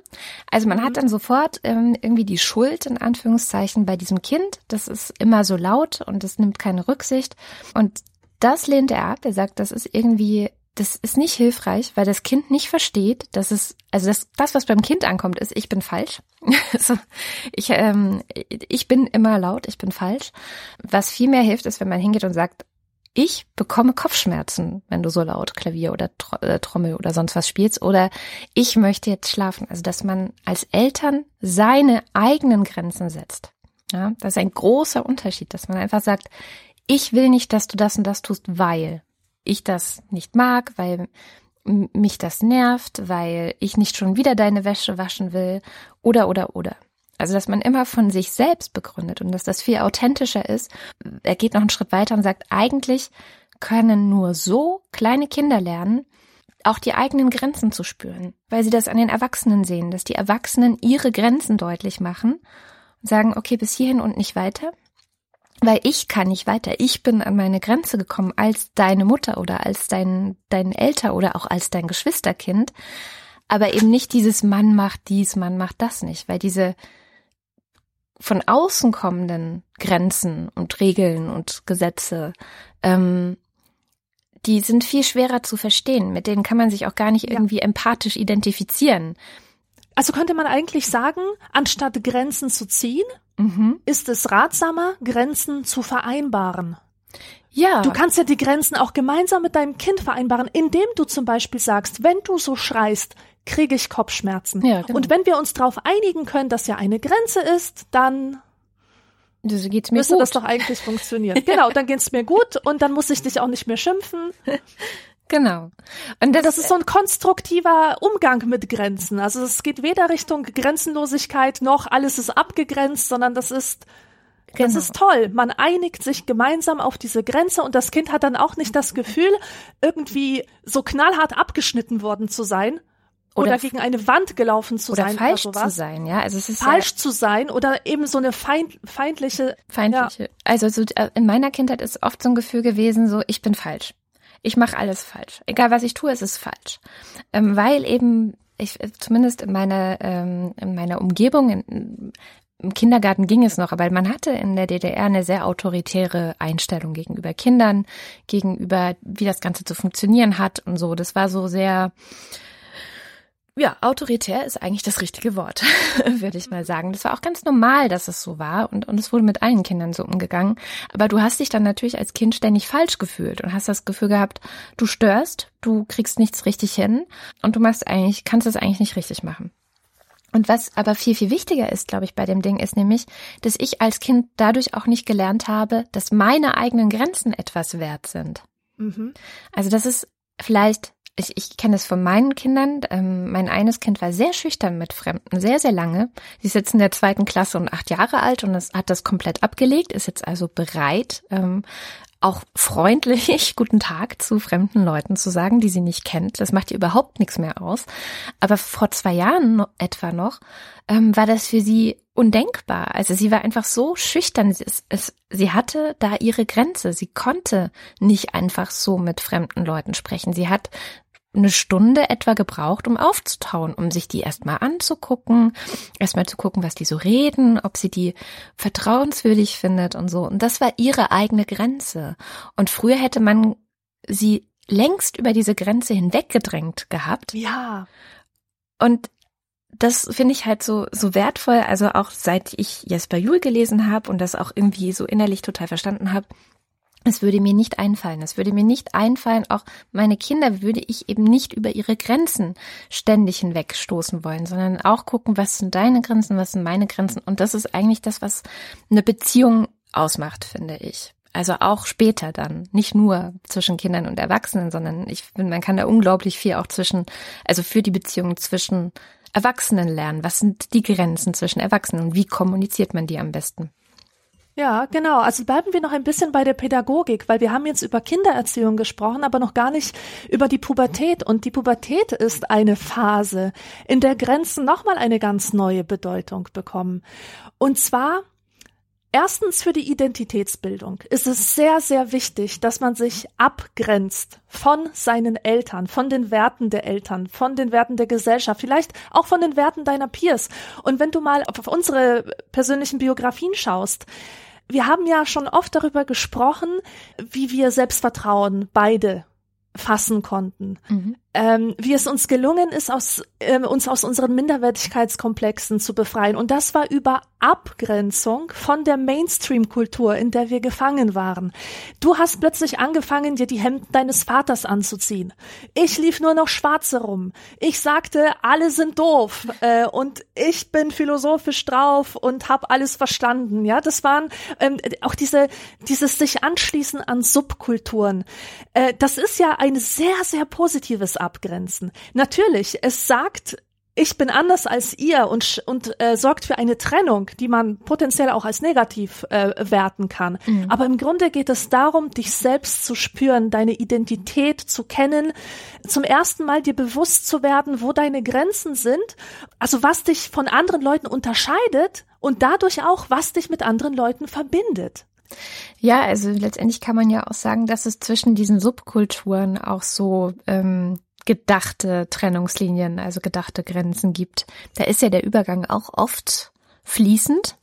also man mhm. hat dann sofort ähm, irgendwie die Schuld in Anführungszeichen bei diesem Kind. Das ist immer so laut und es nimmt keine Rücksicht. Und das lehnt er ab. Er sagt, das ist irgendwie, das ist nicht hilfreich, weil das Kind nicht versteht, dass es, also das, das was beim Kind ankommt, ist, ich bin falsch. so, ich, ähm, ich bin immer laut, ich bin falsch. Was viel mehr hilft, ist, wenn man hingeht und sagt, ich bekomme Kopfschmerzen, wenn du so laut Klavier oder äh, Trommel oder sonst was spielst oder ich möchte jetzt schlafen. Also, dass man als Eltern seine eigenen Grenzen setzt. Ja, das ist ein großer Unterschied, dass man einfach sagt, ich will nicht, dass du das und das tust, weil ich das nicht mag, weil mich das nervt, weil ich nicht schon wieder deine Wäsche waschen will oder oder oder. Also, dass man immer von sich selbst begründet und dass das viel authentischer ist. Er geht noch einen Schritt weiter und sagt, eigentlich können nur so kleine Kinder lernen, auch die eigenen Grenzen zu spüren, weil sie das an den Erwachsenen sehen, dass die Erwachsenen ihre Grenzen deutlich machen und sagen, okay, bis hierhin und nicht weiter, weil ich kann nicht weiter. Ich bin an meine Grenze gekommen als deine Mutter oder als dein, dein Älter oder auch als dein Geschwisterkind. Aber eben nicht dieses Mann macht dies, Mann macht das nicht, weil diese von außen kommenden Grenzen und Regeln und Gesetze, ähm, die sind viel schwerer zu verstehen. Mit denen kann man sich auch gar nicht irgendwie ja. empathisch identifizieren. Also könnte man eigentlich sagen, anstatt Grenzen zu ziehen, mhm. ist es ratsamer, Grenzen zu vereinbaren. Ja. Du kannst ja die Grenzen auch gemeinsam mit deinem Kind vereinbaren, indem du zum Beispiel sagst, wenn du so schreist, kriege ich Kopfschmerzen. Ja, genau. Und wenn wir uns darauf einigen können, dass ja eine Grenze ist, dann das geht's mir müsste gut. das doch eigentlich funktionieren. genau, dann geht's mir gut und dann muss ich dich auch nicht mehr schimpfen. Genau. Und das, das, ist so ein konstruktiver Umgang mit Grenzen. Also es geht weder Richtung Grenzenlosigkeit noch alles ist abgegrenzt, sondern das ist Das genau. ist toll. Man einigt sich gemeinsam auf diese Grenze und das Kind hat dann auch nicht das Gefühl, irgendwie so knallhart abgeschnitten worden zu sein, oder, oder, gegen eine Wand gelaufen zu oder sein falsch oder zu sein, ja. Also es ist falsch ja zu sein oder eben so eine feind, feindliche feindliche. Ja. Also so äh, in meiner Kindheit ist oft so ein Gefühl gewesen, so ich bin falsch. Ich mache alles falsch. Egal was ich tue, es ist falsch, ähm, weil eben ich äh, zumindest in meiner ähm, in meiner Umgebung in, im Kindergarten ging es noch, aber man hatte in der DDR eine sehr autoritäre Einstellung gegenüber Kindern, gegenüber wie das Ganze zu funktionieren hat und so. Das war so sehr ja, autoritär ist eigentlich das richtige Wort, würde ich mal sagen. Das war auch ganz normal, dass es so war und, und es wurde mit allen Kindern so umgegangen. Aber du hast dich dann natürlich als Kind ständig falsch gefühlt und hast das Gefühl gehabt, du störst, du kriegst nichts richtig hin und du machst eigentlich, kannst es eigentlich nicht richtig machen. Und was aber viel, viel wichtiger ist, glaube ich, bei dem Ding, ist nämlich, dass ich als Kind dadurch auch nicht gelernt habe, dass meine eigenen Grenzen etwas wert sind. Mhm. Also das ist vielleicht ich, ich kenne es von meinen Kindern. Ähm, mein eines Kind war sehr schüchtern mit Fremden, sehr, sehr lange. Sie ist jetzt in der zweiten Klasse und acht Jahre alt und es hat das komplett abgelegt, ist jetzt also bereit, ähm, auch freundlich guten Tag zu fremden Leuten zu sagen, die sie nicht kennt. Das macht ihr überhaupt nichts mehr aus. Aber vor zwei Jahren etwa noch ähm, war das für sie undenkbar. Also sie war einfach so schüchtern. Es, es, sie hatte da ihre Grenze. Sie konnte nicht einfach so mit fremden Leuten sprechen. Sie hat eine Stunde etwa gebraucht, um aufzutauen, um sich die erstmal anzugucken, erstmal zu gucken, was die so reden, ob sie die vertrauenswürdig findet und so. Und das war ihre eigene Grenze. Und früher hätte man sie längst über diese Grenze hinweggedrängt gehabt. Ja. Und das finde ich halt so so wertvoll, also auch seit ich Jesper Juhl gelesen habe und das auch irgendwie so innerlich total verstanden habe, es würde mir nicht einfallen. Es würde mir nicht einfallen, auch meine Kinder würde ich eben nicht über ihre Grenzen ständig hinwegstoßen wollen, sondern auch gucken, was sind deine Grenzen, was sind meine Grenzen. Und das ist eigentlich das, was eine Beziehung ausmacht, finde ich. Also auch später dann, nicht nur zwischen Kindern und Erwachsenen, sondern ich finde, man kann da unglaublich viel auch zwischen, also für die Beziehung zwischen Erwachsenen lernen. Was sind die Grenzen zwischen Erwachsenen und wie kommuniziert man die am besten? Ja, genau. Also bleiben wir noch ein bisschen bei der Pädagogik, weil wir haben jetzt über Kindererziehung gesprochen, aber noch gar nicht über die Pubertät. Und die Pubertät ist eine Phase, in der Grenzen nochmal eine ganz neue Bedeutung bekommen. Und zwar Erstens für die Identitätsbildung ist es sehr, sehr wichtig, dass man sich abgrenzt von seinen Eltern, von den Werten der Eltern, von den Werten der Gesellschaft, vielleicht auch von den Werten deiner Peers. Und wenn du mal auf unsere persönlichen Biografien schaust, wir haben ja schon oft darüber gesprochen, wie wir Selbstvertrauen beide fassen konnten. Mhm ähm, wie es uns gelungen ist, aus, äh, uns aus unseren Minderwertigkeitskomplexen zu befreien. Und das war über Abgrenzung von der Mainstream-Kultur, in der wir gefangen waren. Du hast plötzlich angefangen, dir die Hemden deines Vaters anzuziehen. Ich lief nur noch schwarze rum. Ich sagte, alle sind doof äh, und ich bin philosophisch drauf und habe alles verstanden. Ja, das waren ähm, auch diese dieses sich anschließen an Subkulturen. Äh, das ist ja ein sehr sehr positives abgrenzen. Natürlich, es sagt, ich bin anders als ihr und, und äh, sorgt für eine Trennung, die man potenziell auch als negativ äh, werten kann. Mhm. Aber im Grunde geht es darum, dich selbst zu spüren, deine Identität zu kennen, zum ersten Mal dir bewusst zu werden, wo deine Grenzen sind, also was dich von anderen Leuten unterscheidet und dadurch auch, was dich mit anderen Leuten verbindet. Ja, also letztendlich kann man ja auch sagen, dass es zwischen diesen Subkulturen auch so ähm, gedachte Trennungslinien, also gedachte Grenzen gibt. Da ist ja der Übergang auch oft fließend.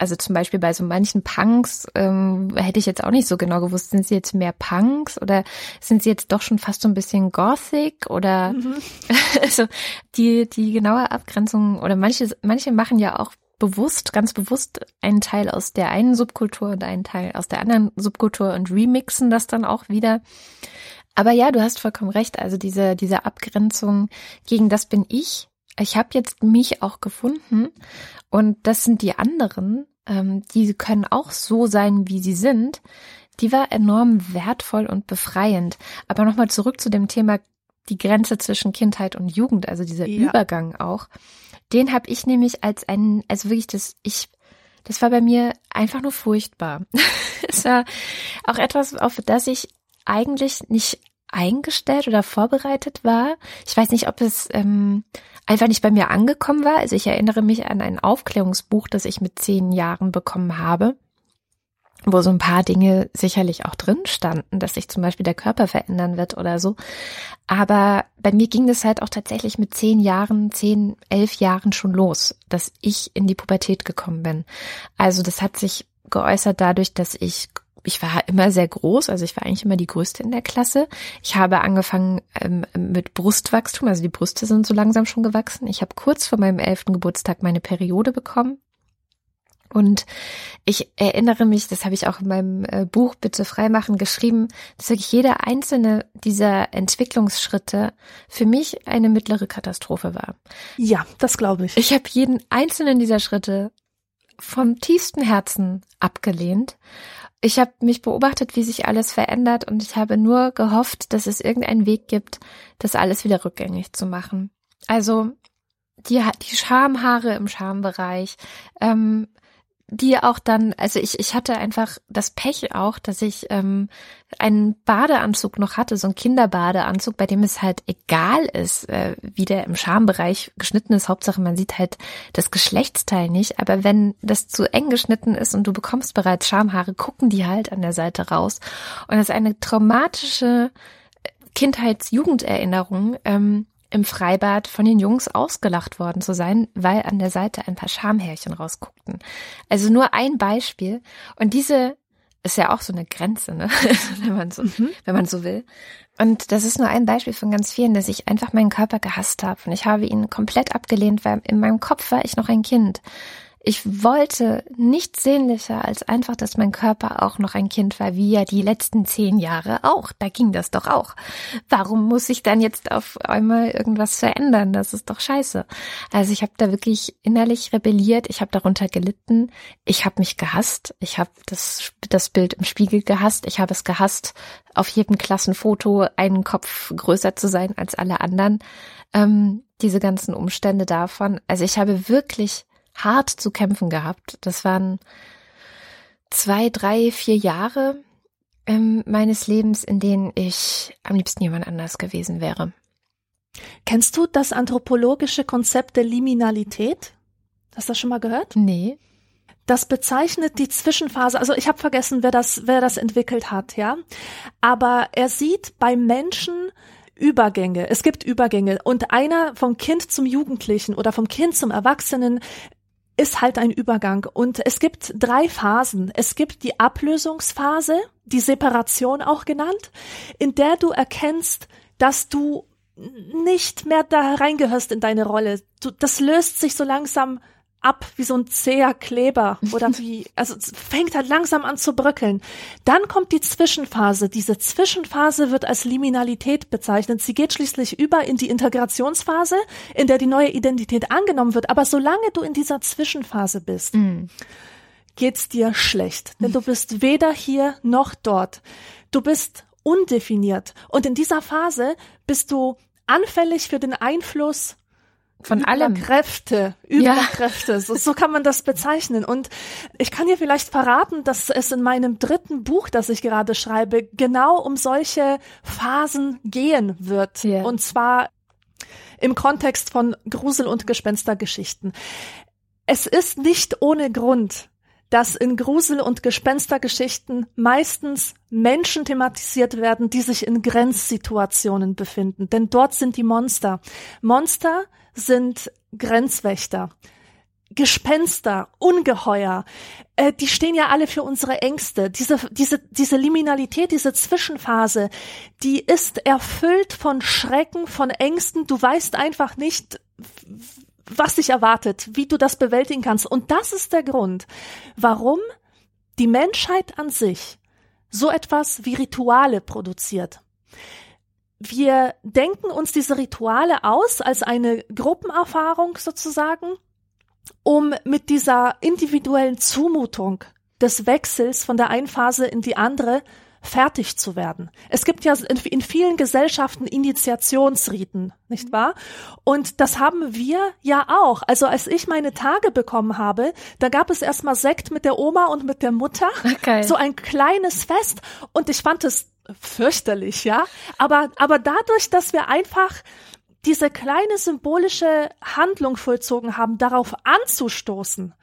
Also zum Beispiel bei so manchen Punks ähm, hätte ich jetzt auch nicht so genau gewusst, sind sie jetzt mehr Punks oder sind sie jetzt doch schon fast so ein bisschen Gothic oder mhm. also die die genaue Abgrenzung oder manche manche machen ja auch bewusst, ganz bewusst einen Teil aus der einen Subkultur und einen Teil aus der anderen Subkultur und remixen das dann auch wieder. Aber ja, du hast vollkommen recht. Also diese, diese Abgrenzung gegen das bin ich. Ich habe jetzt mich auch gefunden und das sind die anderen, ähm, die können auch so sein, wie sie sind. Die war enorm wertvoll und befreiend. Aber nochmal zurück zu dem Thema die Grenze zwischen Kindheit und Jugend, also dieser ja. Übergang auch. Den habe ich nämlich als einen, also wirklich das, ich Das war bei mir einfach nur furchtbar. es war auch etwas, auf das ich eigentlich nicht eingestellt oder vorbereitet war. Ich weiß nicht, ob es ähm, einfach nicht bei mir angekommen war. Also ich erinnere mich an ein Aufklärungsbuch, das ich mit zehn Jahren bekommen habe wo so ein paar Dinge sicherlich auch drin standen, dass sich zum Beispiel der Körper verändern wird oder so. Aber bei mir ging das halt auch tatsächlich mit zehn Jahren, zehn, elf Jahren schon los, dass ich in die Pubertät gekommen bin. Also das hat sich geäußert dadurch, dass ich ich war immer sehr groß, also ich war eigentlich immer die Größte in der Klasse. Ich habe angefangen ähm, mit Brustwachstum, also die Brüste sind so langsam schon gewachsen. Ich habe kurz vor meinem elften Geburtstag meine Periode bekommen. Und ich erinnere mich, das habe ich auch in meinem äh, Buch Bitte freimachen geschrieben, dass wirklich jeder einzelne dieser Entwicklungsschritte für mich eine mittlere Katastrophe war. Ja, das glaube ich. Ich habe jeden einzelnen dieser Schritte vom tiefsten Herzen abgelehnt. Ich habe mich beobachtet, wie sich alles verändert und ich habe nur gehofft, dass es irgendeinen Weg gibt, das alles wieder rückgängig zu machen. Also die, die Schamhaare im Schambereich, ähm, die auch dann, also ich, ich hatte einfach das Pech auch, dass ich ähm, einen Badeanzug noch hatte, so einen Kinderbadeanzug, bei dem es halt egal ist, äh, wie der im Schambereich geschnitten ist. Hauptsache, man sieht halt das Geschlechtsteil nicht. Aber wenn das zu eng geschnitten ist und du bekommst bereits Schamhaare, gucken die halt an der Seite raus. Und das ist eine traumatische Kindheits-Jugenderinnerung. Ähm, im Freibad von den Jungs ausgelacht worden zu sein, weil an der Seite ein paar Schamhärchen rausguckten. Also nur ein Beispiel. Und diese ist ja auch so eine Grenze, ne? wenn man so, mhm. wenn man so will. Und das ist nur ein Beispiel von ganz vielen, dass ich einfach meinen Körper gehasst habe. Und ich habe ihn komplett abgelehnt, weil in meinem Kopf war ich noch ein Kind. Ich wollte nichts sehnlicher als einfach, dass mein Körper auch noch ein Kind war, wie ja die letzten zehn Jahre auch. Da ging das doch auch. Warum muss ich dann jetzt auf einmal irgendwas verändern? Das ist doch scheiße. Also ich habe da wirklich innerlich rebelliert. Ich habe darunter gelitten. Ich habe mich gehasst. Ich habe das, das Bild im Spiegel gehasst. Ich habe es gehasst, auf jedem Klassenfoto einen Kopf größer zu sein als alle anderen. Ähm, diese ganzen Umstände davon. Also ich habe wirklich hart zu kämpfen gehabt. Das waren zwei, drei, vier Jahre ähm, meines Lebens, in denen ich am liebsten jemand anders gewesen wäre. Kennst du das anthropologische Konzept der Liminalität? Hast du das schon mal gehört? Nee. Das bezeichnet die Zwischenphase. Also ich habe vergessen, wer das, wer das entwickelt hat, ja. Aber er sieht bei Menschen Übergänge. Es gibt Übergänge. Und einer vom Kind zum Jugendlichen oder vom Kind zum Erwachsenen ist halt ein Übergang. Und es gibt drei Phasen. Es gibt die Ablösungsphase, die Separation auch genannt, in der du erkennst, dass du nicht mehr da reingehörst in deine Rolle. Du, das löst sich so langsam ab wie so ein zäher Kleber oder wie, also fängt halt langsam an zu bröckeln. Dann kommt die Zwischenphase. Diese Zwischenphase wird als Liminalität bezeichnet. Sie geht schließlich über in die Integrationsphase, in der die neue Identität angenommen wird. Aber solange du in dieser Zwischenphase bist, mhm. geht's dir schlecht. Denn du bist weder hier noch dort. Du bist undefiniert. Und in dieser Phase bist du anfällig für den Einfluss von allem. Kräfte, Überkräfte, ja. so, so kann man das bezeichnen. Und ich kann dir vielleicht verraten, dass es in meinem dritten Buch, das ich gerade schreibe, genau um solche Phasen gehen wird. Ja. Und zwar im Kontext von Grusel- und Gespenstergeschichten. Es ist nicht ohne Grund, dass in Grusel- und Gespenstergeschichten meistens Menschen thematisiert werden, die sich in Grenzsituationen befinden. Denn dort sind die Monster. Monster sind Grenzwächter. Gespenster, Ungeheuer, äh, die stehen ja alle für unsere Ängste. Diese, diese, diese Liminalität, diese Zwischenphase, die ist erfüllt von Schrecken, von Ängsten. Du weißt einfach nicht, was dich erwartet, wie du das bewältigen kannst. Und das ist der Grund, warum die Menschheit an sich so etwas wie Rituale produziert. Wir denken uns diese Rituale aus als eine Gruppenerfahrung sozusagen, um mit dieser individuellen Zumutung des Wechsels von der einen Phase in die andere fertig zu werden. Es gibt ja in vielen Gesellschaften Initiationsriten, nicht wahr? Und das haben wir ja auch. Also als ich meine Tage bekommen habe, da gab es erstmal Sekt mit der Oma und mit der Mutter. Okay. So ein kleines Fest. Und ich fand es fürchterlich, ja. Aber, aber dadurch, dass wir einfach diese kleine symbolische Handlung vollzogen haben, darauf anzustoßen,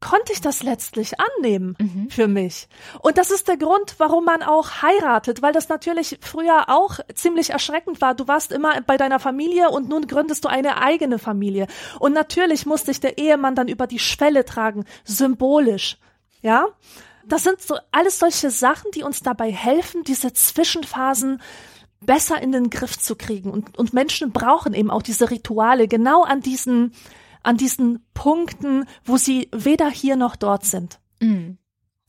konnte ich das letztlich annehmen mhm. für mich. Und das ist der Grund, warum man auch heiratet, weil das natürlich früher auch ziemlich erschreckend war. Du warst immer bei deiner Familie und nun gründest du eine eigene Familie. Und natürlich musste ich der Ehemann dann über die Schwelle tragen, symbolisch. Ja? Das sind so alles solche Sachen, die uns dabei helfen, diese Zwischenphasen besser in den Griff zu kriegen. Und, und Menschen brauchen eben auch diese Rituale genau an diesen an diesen Punkten, wo sie weder hier noch dort sind. Mhm.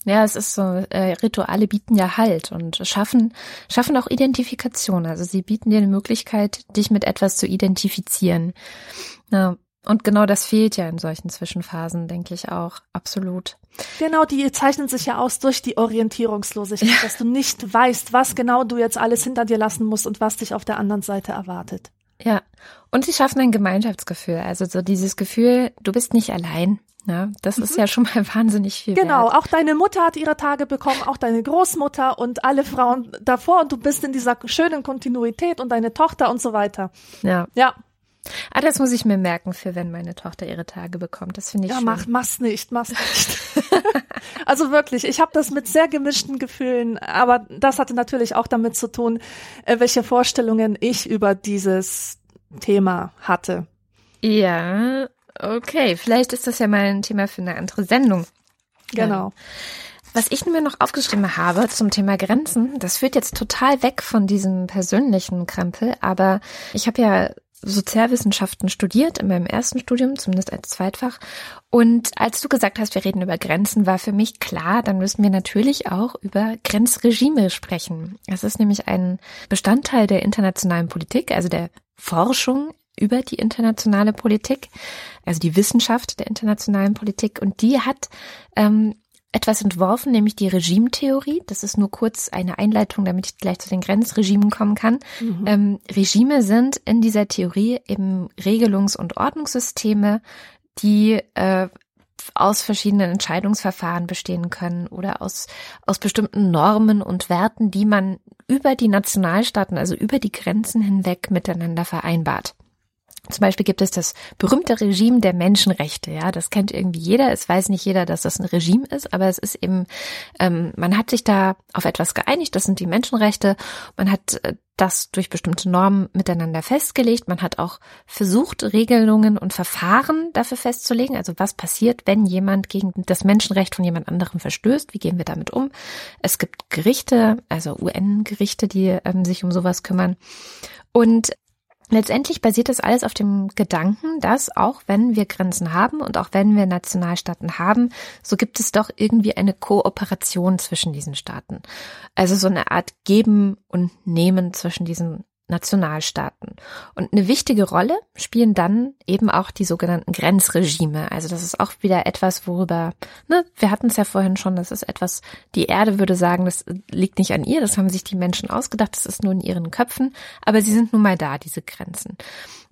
Ja, es ist so, äh, Rituale bieten ja Halt und schaffen, schaffen auch Identifikation. Also sie bieten dir eine Möglichkeit, dich mit etwas zu identifizieren. Ja, und genau das fehlt ja in solchen Zwischenphasen, denke ich auch. Absolut. Genau, die zeichnen sich ja aus durch die Orientierungslosigkeit, ja. dass du nicht weißt, was genau du jetzt alles hinter dir lassen musst und was dich auf der anderen Seite erwartet. Ja. Und sie schaffen ein Gemeinschaftsgefühl. Also so dieses Gefühl, du bist nicht allein. Ja, das mhm. ist ja schon mal wahnsinnig viel. Genau, wert. auch deine Mutter hat ihre Tage bekommen, auch deine Großmutter und alle Frauen davor und du bist in dieser schönen Kontinuität und deine Tochter und so weiter. Ja. Ja. Ah, das muss ich mir merken für wenn meine Tochter ihre Tage bekommt. Das finde ich ja, schön. mach, mach's nicht, mach's nicht. also wirklich, ich habe das mit sehr gemischten Gefühlen, aber das hatte natürlich auch damit zu tun, äh, welche Vorstellungen ich über dieses Thema hatte. Ja, okay. Vielleicht ist das ja mal ein Thema für eine andere Sendung. Genau. Was ich mir noch aufgeschrieben habe zum Thema Grenzen, das führt jetzt total weg von diesem persönlichen Krempel, aber ich habe ja Sozialwissenschaften studiert, in meinem ersten Studium, zumindest als Zweitfach. Und als du gesagt hast, wir reden über Grenzen, war für mich klar, dann müssen wir natürlich auch über Grenzregime sprechen. Das ist nämlich ein Bestandteil der internationalen Politik, also der Forschung über die internationale Politik, also die Wissenschaft der internationalen Politik. Und die hat ähm, etwas entworfen, nämlich die Regimetheorie. Das ist nur kurz eine Einleitung, damit ich gleich zu den Grenzregimen kommen kann. Mhm. Ähm, Regime sind in dieser Theorie eben Regelungs- und Ordnungssysteme, die äh, aus verschiedenen Entscheidungsverfahren bestehen können oder aus, aus bestimmten Normen und Werten, die man über die Nationalstaaten, also über die Grenzen hinweg miteinander vereinbart. Zum Beispiel gibt es das berühmte Regime der Menschenrechte. Ja, das kennt irgendwie jeder. Es weiß nicht jeder, dass das ein Regime ist, aber es ist eben, ähm, man hat sich da auf etwas geeinigt. Das sind die Menschenrechte. Man hat äh, das durch bestimmte Normen miteinander festgelegt. Man hat auch versucht, Regelungen und Verfahren dafür festzulegen. Also was passiert, wenn jemand gegen das Menschenrecht von jemand anderem verstößt? Wie gehen wir damit um? Es gibt Gerichte, also UN-Gerichte, die ähm, sich um sowas kümmern. Und Letztendlich basiert das alles auf dem Gedanken, dass auch wenn wir Grenzen haben und auch wenn wir Nationalstaaten haben, so gibt es doch irgendwie eine Kooperation zwischen diesen Staaten. Also so eine Art Geben und Nehmen zwischen diesen Nationalstaaten. Und eine wichtige Rolle spielen dann eben auch die sogenannten Grenzregime. Also das ist auch wieder etwas, worüber, ne, wir hatten es ja vorhin schon, das ist etwas, die Erde würde sagen, das liegt nicht an ihr, das haben sich die Menschen ausgedacht, das ist nur in ihren Köpfen, aber sie sind nun mal da, diese Grenzen.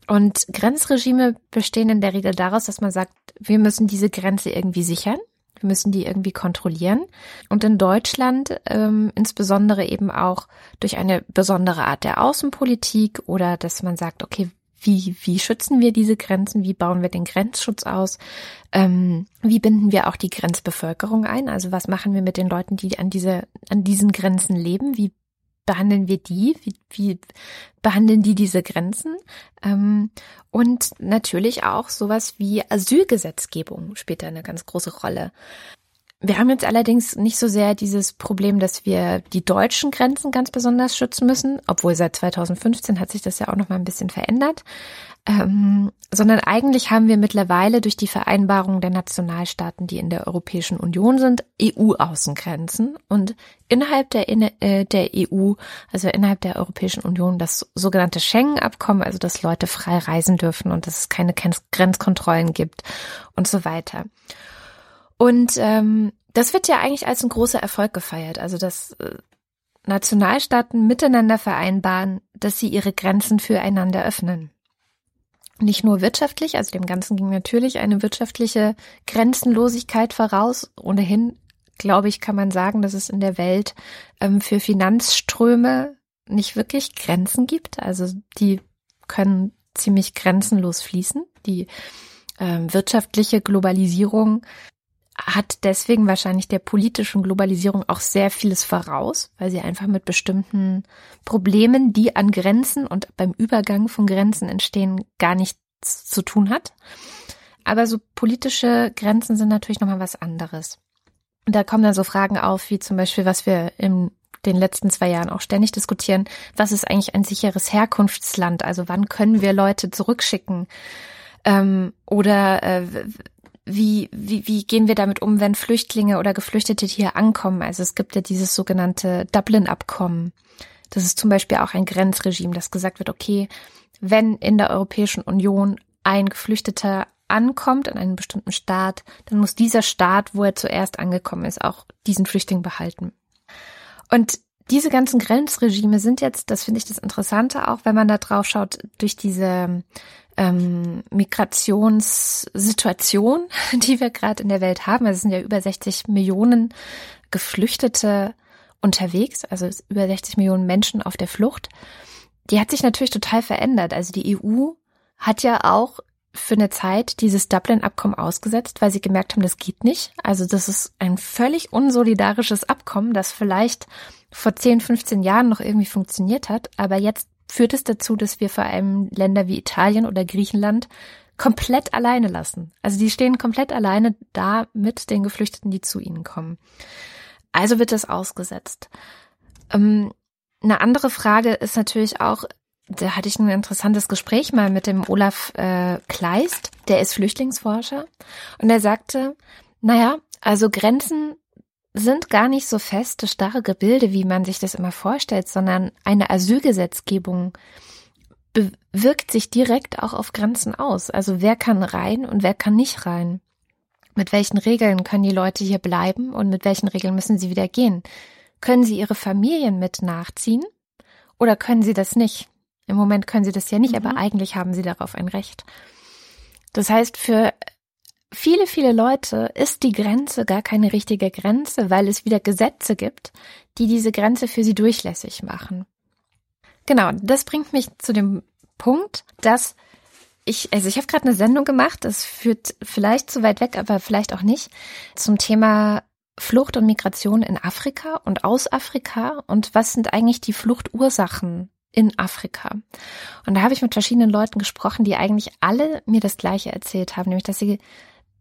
Und Grenzregime bestehen in der Regel daraus, dass man sagt, wir müssen diese Grenze irgendwie sichern. Wir müssen die irgendwie kontrollieren. Und in Deutschland ähm, insbesondere eben auch durch eine besondere Art der Außenpolitik oder dass man sagt, okay, wie, wie schützen wir diese Grenzen? Wie bauen wir den Grenzschutz aus? Ähm, wie binden wir auch die Grenzbevölkerung ein? Also was machen wir mit den Leuten, die an diese, an diesen Grenzen leben? Wie behandeln wir die? Wie, wie behandeln die diese Grenzen? Ähm, und natürlich auch sowas wie Asylgesetzgebung spielt da eine ganz große Rolle. Wir haben jetzt allerdings nicht so sehr dieses Problem, dass wir die deutschen Grenzen ganz besonders schützen müssen, obwohl seit 2015 hat sich das ja auch noch mal ein bisschen verändert. Ähm, sondern eigentlich haben wir mittlerweile durch die Vereinbarung der Nationalstaaten, die in der Europäischen Union sind, EU-Außengrenzen und innerhalb der, äh, der EU, also innerhalb der Europäischen Union, das sogenannte Schengen-Abkommen, also dass Leute frei reisen dürfen und dass es keine Grenzkontrollen gibt und so weiter. Und ähm, das wird ja eigentlich als ein großer Erfolg gefeiert. Also das äh, Nationalstaaten miteinander vereinbaren, dass sie ihre Grenzen füreinander öffnen. Nicht nur wirtschaftlich, also dem Ganzen ging natürlich eine wirtschaftliche Grenzenlosigkeit voraus. Ohnehin, glaube ich, kann man sagen, dass es in der Welt ähm, für Finanzströme nicht wirklich Grenzen gibt. Also die können ziemlich grenzenlos fließen. Die ähm, wirtschaftliche Globalisierung hat deswegen wahrscheinlich der politischen Globalisierung auch sehr vieles voraus, weil sie einfach mit bestimmten Problemen, die an Grenzen und beim Übergang von Grenzen entstehen, gar nichts zu tun hat. Aber so politische Grenzen sind natürlich nochmal was anderes. Und da kommen dann so Fragen auf, wie zum Beispiel, was wir in den letzten zwei Jahren auch ständig diskutieren, was ist eigentlich ein sicheres Herkunftsland? Also wann können wir Leute zurückschicken? Ähm, oder äh, wie, wie, wie gehen wir damit um, wenn Flüchtlinge oder Geflüchtete hier ankommen? Also es gibt ja dieses sogenannte Dublin-Abkommen. Das ist zum Beispiel auch ein Grenzregime, das gesagt wird, okay, wenn in der Europäischen Union ein Geflüchteter ankommt in einem bestimmten Staat, dann muss dieser Staat, wo er zuerst angekommen ist, auch diesen Flüchtling behalten. Und diese ganzen Grenzregime sind jetzt, das finde ich das Interessante auch, wenn man da drauf schaut, durch diese ähm, Migrationssituation, die wir gerade in der Welt haben. Also es sind ja über 60 Millionen Geflüchtete unterwegs, also über 60 Millionen Menschen auf der Flucht. Die hat sich natürlich total verändert. Also die EU hat ja auch für eine Zeit dieses Dublin-Abkommen ausgesetzt, weil sie gemerkt haben, das geht nicht. Also das ist ein völlig unsolidarisches Abkommen, das vielleicht vor 10, 15 Jahren noch irgendwie funktioniert hat, aber jetzt führt es dazu, dass wir vor allem Länder wie Italien oder Griechenland komplett alleine lassen. Also die stehen komplett alleine da mit den Geflüchteten, die zu ihnen kommen. Also wird das ausgesetzt. Ähm, eine andere Frage ist natürlich auch, da hatte ich ein interessantes Gespräch mal mit dem Olaf äh, Kleist, der ist Flüchtlingsforscher, und er sagte, naja, also Grenzen sind gar nicht so feste, starre Gebilde, wie man sich das immer vorstellt, sondern eine Asylgesetzgebung wirkt sich direkt auch auf Grenzen aus. Also wer kann rein und wer kann nicht rein? Mit welchen Regeln können die Leute hier bleiben und mit welchen Regeln müssen sie wieder gehen? Können sie ihre Familien mit nachziehen oder können sie das nicht? Im Moment können sie das ja nicht, mhm. aber eigentlich haben sie darauf ein Recht. Das heißt, für viele, viele Leute ist die Grenze gar keine richtige Grenze, weil es wieder Gesetze gibt, die diese Grenze für sie durchlässig machen. Genau, das bringt mich zu dem Punkt, dass ich, also ich habe gerade eine Sendung gemacht, das führt vielleicht zu weit weg, aber vielleicht auch nicht, zum Thema Flucht und Migration in Afrika und aus Afrika und was sind eigentlich die Fluchtursachen in Afrika. Und da habe ich mit verschiedenen Leuten gesprochen, die eigentlich alle mir das Gleiche erzählt haben, nämlich dass sie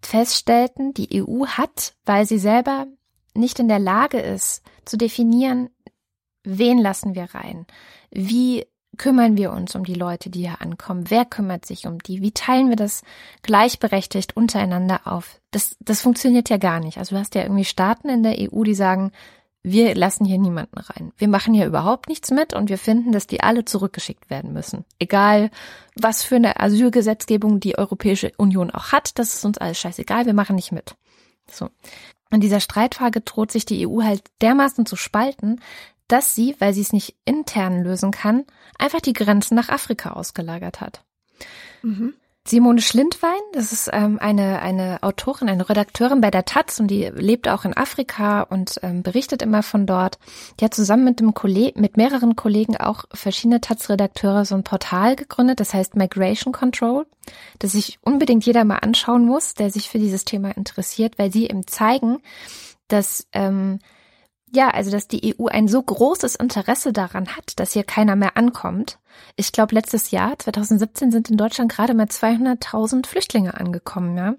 feststellten, die EU hat, weil sie selber nicht in der Lage ist, zu definieren, wen lassen wir rein, wie kümmern wir uns um die Leute, die hier ankommen, wer kümmert sich um die, wie teilen wir das gleichberechtigt untereinander auf. Das, das funktioniert ja gar nicht. Also du hast ja irgendwie Staaten in der EU, die sagen, wir lassen hier niemanden rein. Wir machen hier überhaupt nichts mit und wir finden, dass die alle zurückgeschickt werden müssen. Egal, was für eine Asylgesetzgebung die Europäische Union auch hat, das ist uns alles scheißegal, wir machen nicht mit. So. In dieser Streitfrage droht sich die EU halt dermaßen zu spalten, dass sie, weil sie es nicht intern lösen kann, einfach die Grenzen nach Afrika ausgelagert hat. Mhm. Simone Schlindwein, das ist ähm, eine, eine Autorin, eine Redakteurin bei der Taz und die lebt auch in Afrika und ähm, berichtet immer von dort. Die hat zusammen mit dem Kolleg mit mehreren Kollegen auch verschiedene Taz-Redakteure so ein Portal gegründet, das heißt Migration Control, das sich unbedingt jeder mal anschauen muss, der sich für dieses Thema interessiert, weil sie eben zeigen, dass ähm, ja, also dass die EU ein so großes Interesse daran hat, dass hier keiner mehr ankommt. Ich glaube, letztes Jahr, 2017, sind in Deutschland gerade mal 200.000 Flüchtlinge angekommen, ja.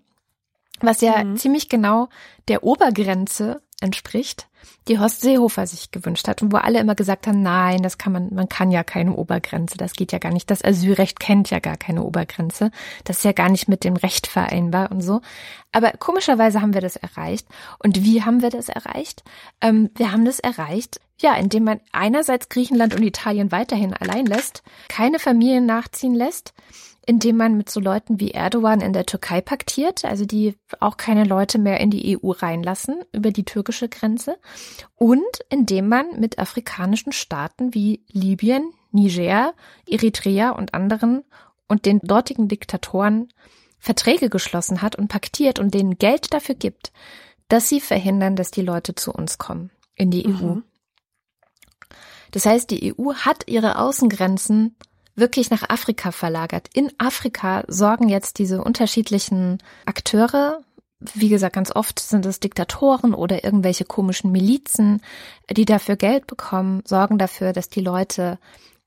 Was ja mhm. ziemlich genau der Obergrenze entspricht, die Horst Seehofer sich gewünscht hat und wo alle immer gesagt haben, nein, das kann man, man kann ja keine Obergrenze, das geht ja gar nicht. Das Asylrecht kennt ja gar keine Obergrenze. Das ist ja gar nicht mit dem Recht vereinbar und so. Aber komischerweise haben wir das erreicht. Und wie haben wir das erreicht? Ähm, wir haben das erreicht. Ja, indem man einerseits Griechenland und Italien weiterhin allein lässt, keine Familien nachziehen lässt, indem man mit so Leuten wie Erdogan in der Türkei paktiert, also die auch keine Leute mehr in die EU reinlassen über die türkische Grenze und indem man mit afrikanischen Staaten wie Libyen, Niger, Eritrea und anderen und den dortigen Diktatoren Verträge geschlossen hat und paktiert und denen Geld dafür gibt, dass sie verhindern, dass die Leute zu uns kommen in die mhm. EU. Das heißt, die EU hat ihre Außengrenzen wirklich nach Afrika verlagert. In Afrika sorgen jetzt diese unterschiedlichen Akteure, wie gesagt, ganz oft sind es Diktatoren oder irgendwelche komischen Milizen, die dafür Geld bekommen, sorgen dafür, dass die Leute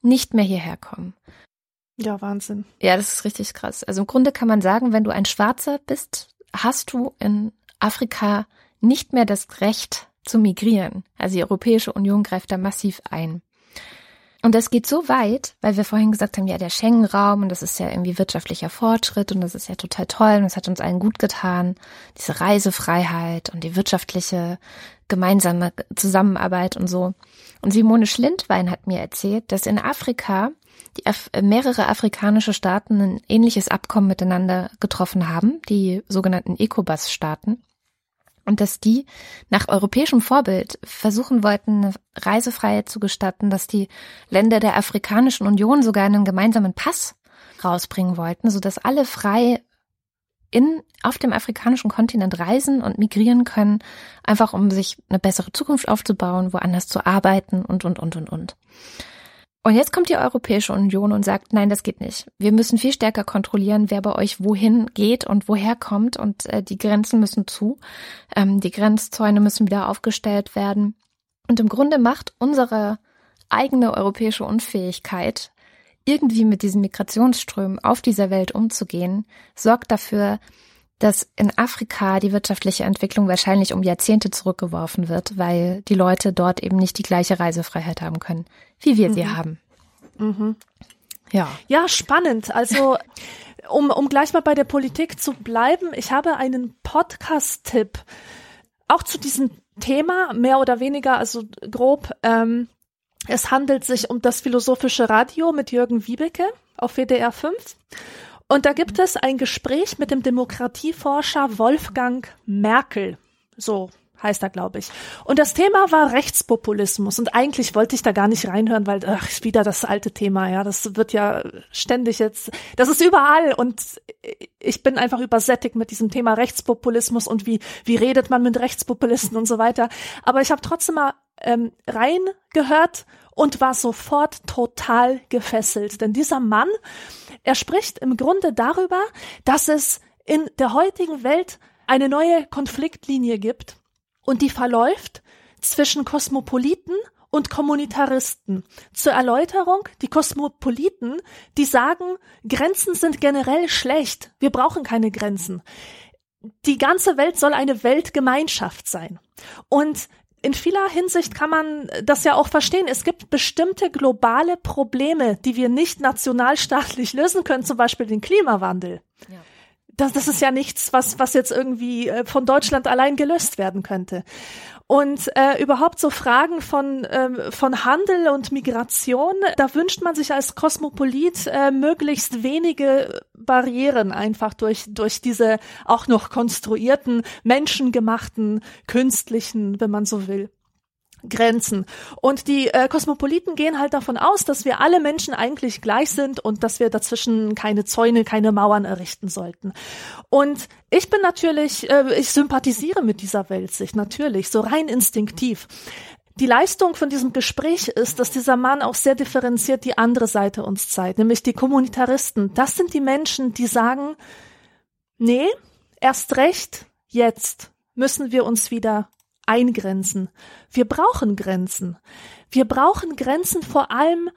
nicht mehr hierher kommen. Ja, Wahnsinn. Ja, das ist richtig krass. Also im Grunde kann man sagen, wenn du ein Schwarzer bist, hast du in Afrika nicht mehr das Recht zu migrieren. Also die Europäische Union greift da massiv ein. Und das geht so weit, weil wir vorhin gesagt haben, ja, der Schengen-Raum und das ist ja irgendwie wirtschaftlicher Fortschritt und das ist ja total toll und das hat uns allen gut getan. Diese Reisefreiheit und die wirtschaftliche gemeinsame Zusammenarbeit und so. Und Simone Schlindwein hat mir erzählt, dass in Afrika Af mehrere afrikanische Staaten ein ähnliches Abkommen miteinander getroffen haben, die sogenannten ECOBAS-Staaten und dass die nach europäischem Vorbild versuchen wollten, eine Reisefreiheit zu gestatten, dass die Länder der Afrikanischen Union sogar einen gemeinsamen Pass rausbringen wollten, so dass alle frei in, auf dem afrikanischen Kontinent reisen und migrieren können, einfach um sich eine bessere Zukunft aufzubauen, woanders zu arbeiten und, und, und, und, und. Und jetzt kommt die Europäische Union und sagt, nein, das geht nicht. Wir müssen viel stärker kontrollieren, wer bei euch wohin geht und woher kommt und äh, die Grenzen müssen zu. Ähm, die Grenzzäune müssen wieder aufgestellt werden. Und im Grunde macht unsere eigene europäische Unfähigkeit, irgendwie mit diesen Migrationsströmen auf dieser Welt umzugehen, sorgt dafür, dass in Afrika die wirtschaftliche Entwicklung wahrscheinlich um Jahrzehnte zurückgeworfen wird, weil die Leute dort eben nicht die gleiche Reisefreiheit haben können, wie wir mhm. sie haben. Mhm. Ja. Ja, spannend. Also, um, um gleich mal bei der Politik zu bleiben, ich habe einen Podcast-Tipp auch zu diesem Thema, mehr oder weniger, also grob. Ähm, es handelt sich um das philosophische Radio mit Jürgen Wiebeke auf WDR 5. Und da gibt es ein Gespräch mit dem Demokratieforscher Wolfgang Merkel. So heißt er, glaube ich. Und das Thema war Rechtspopulismus. Und eigentlich wollte ich da gar nicht reinhören, weil ach, wieder das alte Thema, ja, das wird ja ständig jetzt, das ist überall und ich bin einfach übersättigt mit diesem Thema Rechtspopulismus und wie wie redet man mit Rechtspopulisten und so weiter. Aber ich habe trotzdem mal ähm, reingehört und war sofort total gefesselt. Denn dieser Mann, er spricht im Grunde darüber, dass es in der heutigen Welt eine neue Konfliktlinie gibt und die verläuft zwischen Kosmopoliten und Kommunitaristen. Zur Erläuterung, die Kosmopoliten, die sagen, Grenzen sind generell schlecht, wir brauchen keine Grenzen. Die ganze Welt soll eine Weltgemeinschaft sein. Und in vieler Hinsicht kann man das ja auch verstehen. Es gibt bestimmte globale Probleme, die wir nicht nationalstaatlich lösen können, zum Beispiel den Klimawandel. Ja. Das, das ist ja nichts, was, was jetzt irgendwie äh, von Deutschland allein gelöst werden könnte. Und äh, überhaupt so Fragen von, äh, von Handel und Migration, da wünscht man sich als Kosmopolit äh, möglichst wenige Barrieren einfach durch, durch diese auch noch konstruierten, menschengemachten, künstlichen, wenn man so will. Grenzen. Und die äh, Kosmopoliten gehen halt davon aus, dass wir alle Menschen eigentlich gleich sind und dass wir dazwischen keine Zäune, keine Mauern errichten sollten. Und ich bin natürlich, äh, ich sympathisiere mit dieser Weltsicht, natürlich, so rein instinktiv. Die Leistung von diesem Gespräch ist, dass dieser Mann auch sehr differenziert die andere Seite uns zeigt, nämlich die Kommunitaristen. Das sind die Menschen, die sagen, nee, erst recht, jetzt müssen wir uns wieder eingrenzen. Wir brauchen Grenzen. Wir brauchen Grenzen vor allem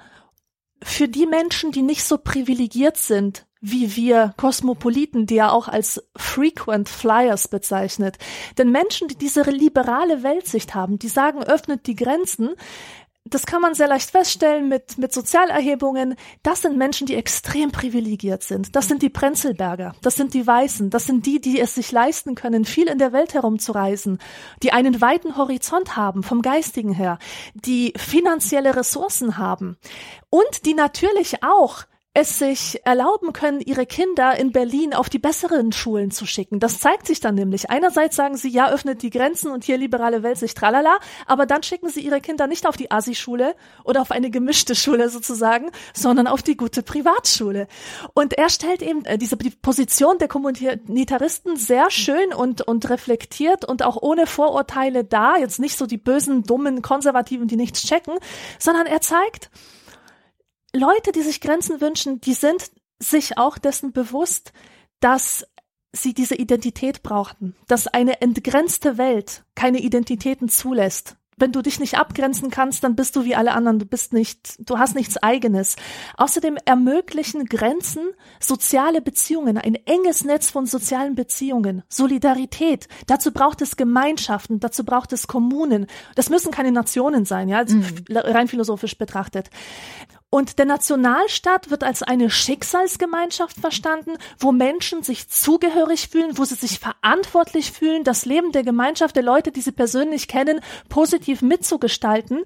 für die Menschen, die nicht so privilegiert sind, wie wir Kosmopoliten, die ja auch als Frequent Flyers bezeichnet. Denn Menschen, die diese liberale Weltsicht haben, die sagen, öffnet die Grenzen, das kann man sehr leicht feststellen mit, mit Sozialerhebungen. Das sind Menschen, die extrem privilegiert sind. Das sind die Prenzelberger. Das sind die Weißen. Das sind die, die es sich leisten können, viel in der Welt herumzureisen, die einen weiten Horizont haben vom Geistigen her, die finanzielle Ressourcen haben und die natürlich auch es sich erlauben können, ihre Kinder in Berlin auf die besseren Schulen zu schicken. Das zeigt sich dann nämlich. Einerseits sagen sie, ja, öffnet die Grenzen und hier liberale Welt sich tralala, aber dann schicken sie ihre Kinder nicht auf die Asi-Schule oder auf eine gemischte Schule sozusagen, sondern auf die gute Privatschule. Und er stellt eben äh, diese die Position der Kommunitaristen sehr schön und, und reflektiert und auch ohne Vorurteile dar. Jetzt nicht so die bösen, dummen Konservativen, die nichts checken, sondern er zeigt, Leute, die sich Grenzen wünschen, die sind sich auch dessen bewusst, dass sie diese Identität brauchten, dass eine entgrenzte Welt keine Identitäten zulässt. Wenn du dich nicht abgrenzen kannst, dann bist du wie alle anderen. Du bist nicht, du hast nichts eigenes. Außerdem ermöglichen Grenzen soziale Beziehungen, ein enges Netz von sozialen Beziehungen, Solidarität. Dazu braucht es Gemeinschaften, dazu braucht es Kommunen. Das müssen keine Nationen sein, ja, mhm. rein philosophisch betrachtet. Und der Nationalstaat wird als eine Schicksalsgemeinschaft verstanden, wo Menschen sich zugehörig fühlen, wo sie sich verantwortlich fühlen, das Leben der Gemeinschaft der Leute, die sie persönlich kennen, positiv mitzugestalten.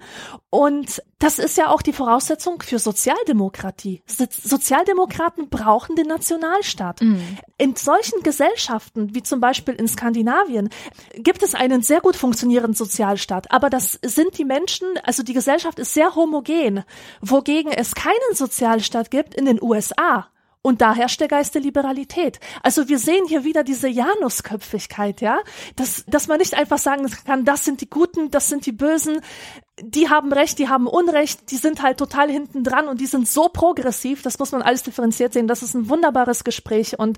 Und das ist ja auch die Voraussetzung für Sozialdemokratie. Sozialdemokraten brauchen den Nationalstaat. Mhm. In solchen Gesellschaften, wie zum Beispiel in Skandinavien, gibt es einen sehr gut funktionierenden Sozialstaat. Aber das sind die Menschen, also die Gesellschaft ist sehr homogen, wogegen es keinen Sozialstaat gibt in den USA. Und da herrscht der Geist der Liberalität. Also wir sehen hier wieder diese Janusköpfigkeit, ja, dass, dass man nicht einfach sagen kann, das sind die Guten, das sind die Bösen, die haben Recht, die haben Unrecht, die sind halt total hinten dran und die sind so progressiv, das muss man alles differenziert sehen. Das ist ein wunderbares Gespräch und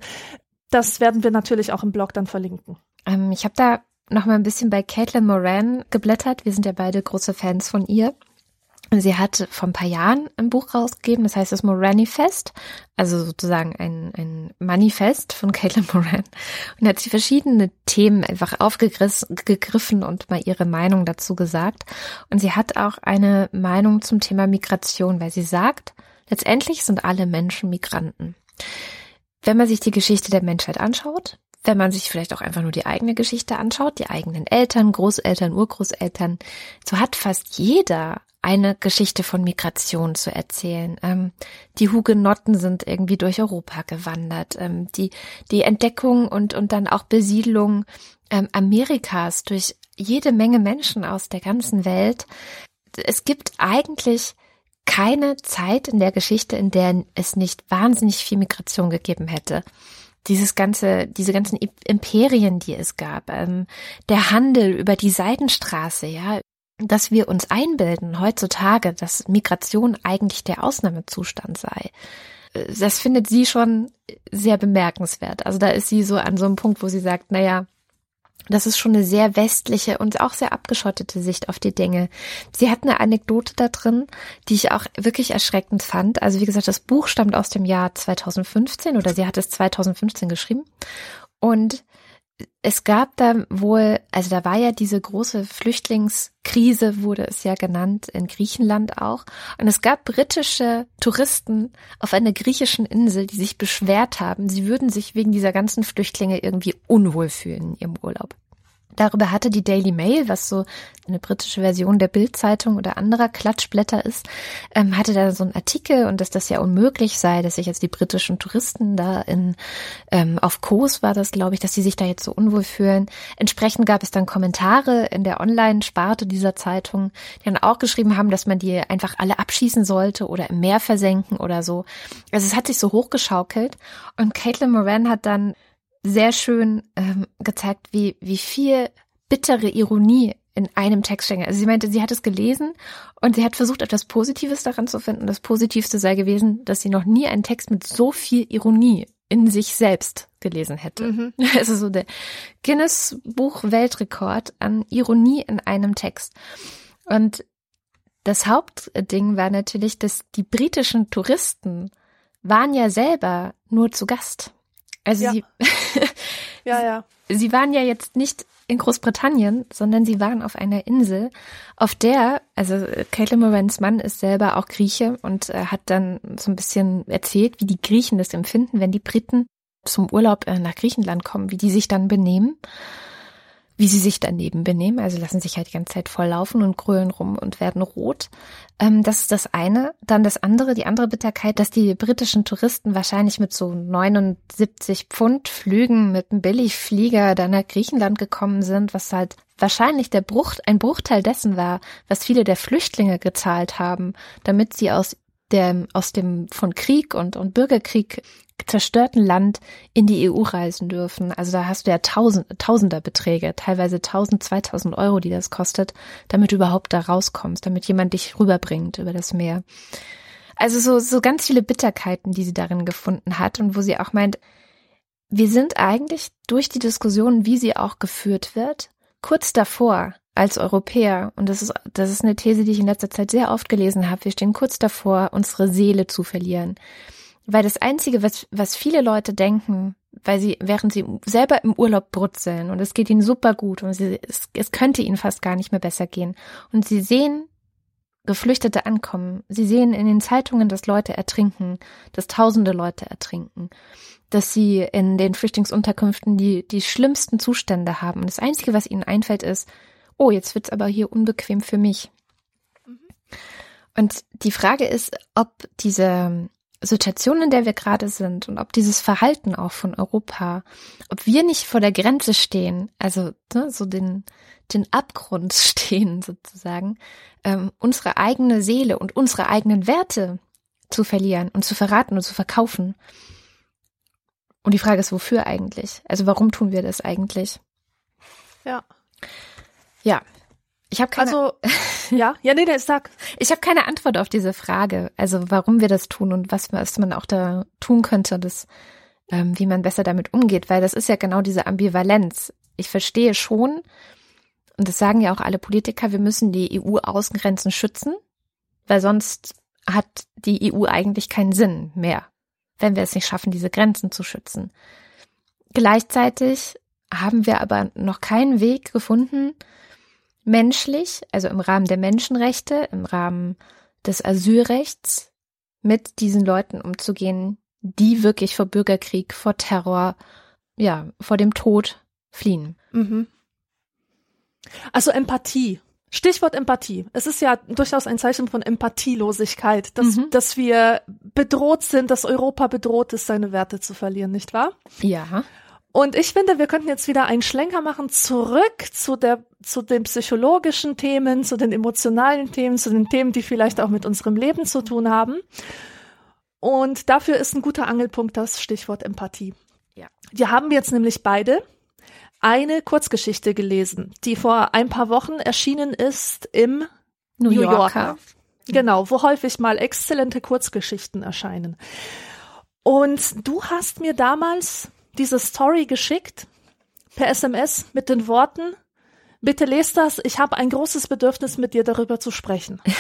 das werden wir natürlich auch im Blog dann verlinken. Ähm, ich habe da noch mal ein bisschen bei Caitlin Moran geblättert. Wir sind ja beide große Fans von ihr. Sie hat vor ein paar Jahren ein Buch rausgegeben, das heißt das Moranifest, also sozusagen ein, ein Manifest von Caitlin Moran. Und hat sie verschiedene Themen einfach aufgegriffen und mal ihre Meinung dazu gesagt. Und sie hat auch eine Meinung zum Thema Migration, weil sie sagt, letztendlich sind alle Menschen Migranten. Wenn man sich die Geschichte der Menschheit anschaut, wenn man sich vielleicht auch einfach nur die eigene Geschichte anschaut, die eigenen Eltern, Großeltern, Urgroßeltern, so hat fast jeder eine Geschichte von Migration zu erzählen. Ähm, die Hugenotten sind irgendwie durch Europa gewandert. Ähm, die, die Entdeckung und, und dann auch Besiedlung ähm, Amerikas durch jede Menge Menschen aus der ganzen Welt. Es gibt eigentlich keine Zeit in der Geschichte, in der es nicht wahnsinnig viel Migration gegeben hätte dieses ganze, diese ganzen Imperien, die es gab, ähm, der Handel über die Seidenstraße, ja, dass wir uns einbilden heutzutage, dass Migration eigentlich der Ausnahmezustand sei. Das findet sie schon sehr bemerkenswert. Also da ist sie so an so einem Punkt, wo sie sagt, naja, das ist schon eine sehr westliche und auch sehr abgeschottete Sicht auf die Dinge. Sie hat eine Anekdote da drin, die ich auch wirklich erschreckend fand. Also wie gesagt, das Buch stammt aus dem Jahr 2015 oder sie hat es 2015 geschrieben. Und es gab da wohl, also da war ja diese große Flüchtlingskrise, wurde es ja genannt, in Griechenland auch. Und es gab britische Touristen auf einer griechischen Insel, die sich beschwert haben, sie würden sich wegen dieser ganzen Flüchtlinge irgendwie unwohl fühlen in ihrem Urlaub. Darüber hatte die Daily Mail, was so eine britische Version der Bildzeitung oder anderer Klatschblätter ist, ähm, hatte da so einen Artikel und dass das ja unmöglich sei, dass sich jetzt die britischen Touristen da in ähm, auf Kos war das, glaube ich, dass sie sich da jetzt so unwohl fühlen. Entsprechend gab es dann Kommentare in der Online-Sparte dieser Zeitung, die dann auch geschrieben haben, dass man die einfach alle abschießen sollte oder im Meer versenken oder so. Also es hat sich so hochgeschaukelt und Caitlin Moran hat dann sehr schön ähm, gezeigt, wie, wie viel bittere Ironie in einem Text steckt. Also sie meinte, sie hat es gelesen und sie hat versucht, etwas Positives daran zu finden. Das Positivste sei gewesen, dass sie noch nie einen Text mit so viel Ironie in sich selbst gelesen hätte. Mhm. Also so der Guinness Buch Weltrekord an Ironie in einem Text. Und das Hauptding war natürlich, dass die britischen Touristen waren ja selber nur zu Gast. Also ja. sie, Ja, ja. Sie waren ja jetzt nicht in Großbritannien, sondern sie waren auf einer Insel, auf der, also Caitlin Morans Mann ist selber auch Grieche und äh, hat dann so ein bisschen erzählt, wie die Griechen das empfinden, wenn die Briten zum Urlaub äh, nach Griechenland kommen, wie die sich dann benehmen wie sie sich daneben benehmen. Also lassen sich halt die ganze Zeit volllaufen und grölen rum und werden rot. Ähm, das ist das eine. Dann das andere, die andere Bitterkeit, dass die britischen Touristen wahrscheinlich mit so 79 Pfund Flügen mit einem Billigflieger dann nach Griechenland gekommen sind, was halt wahrscheinlich der Bruch, ein Bruchteil dessen war, was viele der Flüchtlinge gezahlt haben, damit sie aus der, aus dem von Krieg und, und Bürgerkrieg zerstörten Land in die EU reisen dürfen. Also da hast du ja Tausend, Tausenderbeträge, teilweise 1000, 2000 Euro, die das kostet, damit du überhaupt da rauskommst, damit jemand dich rüberbringt über das Meer. Also so, so ganz viele Bitterkeiten, die sie darin gefunden hat und wo sie auch meint, wir sind eigentlich durch die Diskussion, wie sie auch geführt wird, kurz davor, als Europäer, und das ist, das ist eine These, die ich in letzter Zeit sehr oft gelesen habe, wir stehen kurz davor, unsere Seele zu verlieren. Weil das Einzige, was, was viele Leute denken, weil sie, während sie selber im Urlaub brutzeln und es geht ihnen super gut und sie, es, es könnte ihnen fast gar nicht mehr besser gehen. Und sie sehen Geflüchtete ankommen. Sie sehen in den Zeitungen, dass Leute ertrinken, dass tausende Leute ertrinken, dass sie in den Flüchtlingsunterkünften die, die schlimmsten Zustände haben. Und das Einzige, was ihnen einfällt, ist, oh, jetzt wird's aber hier unbequem für mich. Und die Frage ist, ob diese Situation, in der wir gerade sind und ob dieses Verhalten auch von Europa, ob wir nicht vor der Grenze stehen, also ne, so den, den Abgrund stehen sozusagen, ähm, unsere eigene Seele und unsere eigenen Werte zu verlieren und zu verraten und zu verkaufen. Und die Frage ist, wofür eigentlich? Also warum tun wir das eigentlich? Ja. Ja, ich habe keine. Also ja, ja, nee, der sag. Ich habe keine Antwort auf diese Frage. Also warum wir das tun und was, was man auch da tun könnte, das, ähm, wie man besser damit umgeht, weil das ist ja genau diese Ambivalenz. Ich verstehe schon, und das sagen ja auch alle Politiker, wir müssen die EU-Außengrenzen schützen, weil sonst hat die EU eigentlich keinen Sinn mehr, wenn wir es nicht schaffen, diese Grenzen zu schützen. Gleichzeitig haben wir aber noch keinen Weg gefunden, menschlich, also im Rahmen der Menschenrechte, im Rahmen des Asylrechts mit diesen Leuten umzugehen, die wirklich vor Bürgerkrieg, vor Terror, ja, vor dem Tod fliehen. Mhm. Also Empathie. Stichwort Empathie. Es ist ja durchaus ein Zeichen von Empathielosigkeit, dass, mhm. dass wir bedroht sind, dass Europa bedroht ist, seine Werte zu verlieren, nicht wahr? Ja. Und ich finde, wir könnten jetzt wieder einen Schlenker machen zurück zu der, zu den psychologischen Themen, zu den emotionalen Themen, zu den Themen, die vielleicht auch mit unserem Leben zu tun haben. Und dafür ist ein guter Angelpunkt das Stichwort Empathie. Ja. Wir haben jetzt nämlich beide eine Kurzgeschichte gelesen, die vor ein paar Wochen erschienen ist im New, New Yorker. Yorker. Genau, wo häufig mal exzellente Kurzgeschichten erscheinen. Und du hast mir damals diese Story geschickt per SMS mit den Worten, bitte lest das, ich habe ein großes Bedürfnis mit dir darüber zu sprechen.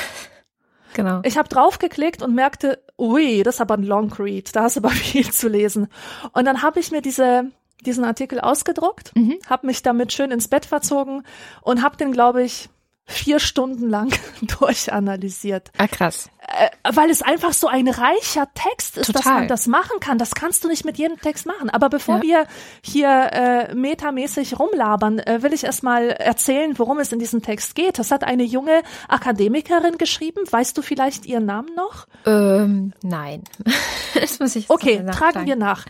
Genau. Ich habe draufgeklickt und merkte, ui, das ist aber ein Long Read, da hast du aber viel zu lesen. Und dann habe ich mir diese diesen Artikel ausgedruckt, mhm. habe mich damit schön ins Bett verzogen und habe den, glaube ich, vier Stunden lang durchanalysiert. Ah, krass. Äh, weil es einfach so ein reicher Text ist, Total. dass man das machen kann. Das kannst du nicht mit jedem Text machen. Aber bevor ja. wir hier äh, metamäßig rumlabern, äh, will ich erstmal erzählen, worum es in diesem Text geht. Das hat eine junge Akademikerin geschrieben. Weißt du vielleicht ihren Namen noch? Ähm, nein. das muss ich Okay, tragen wir nach.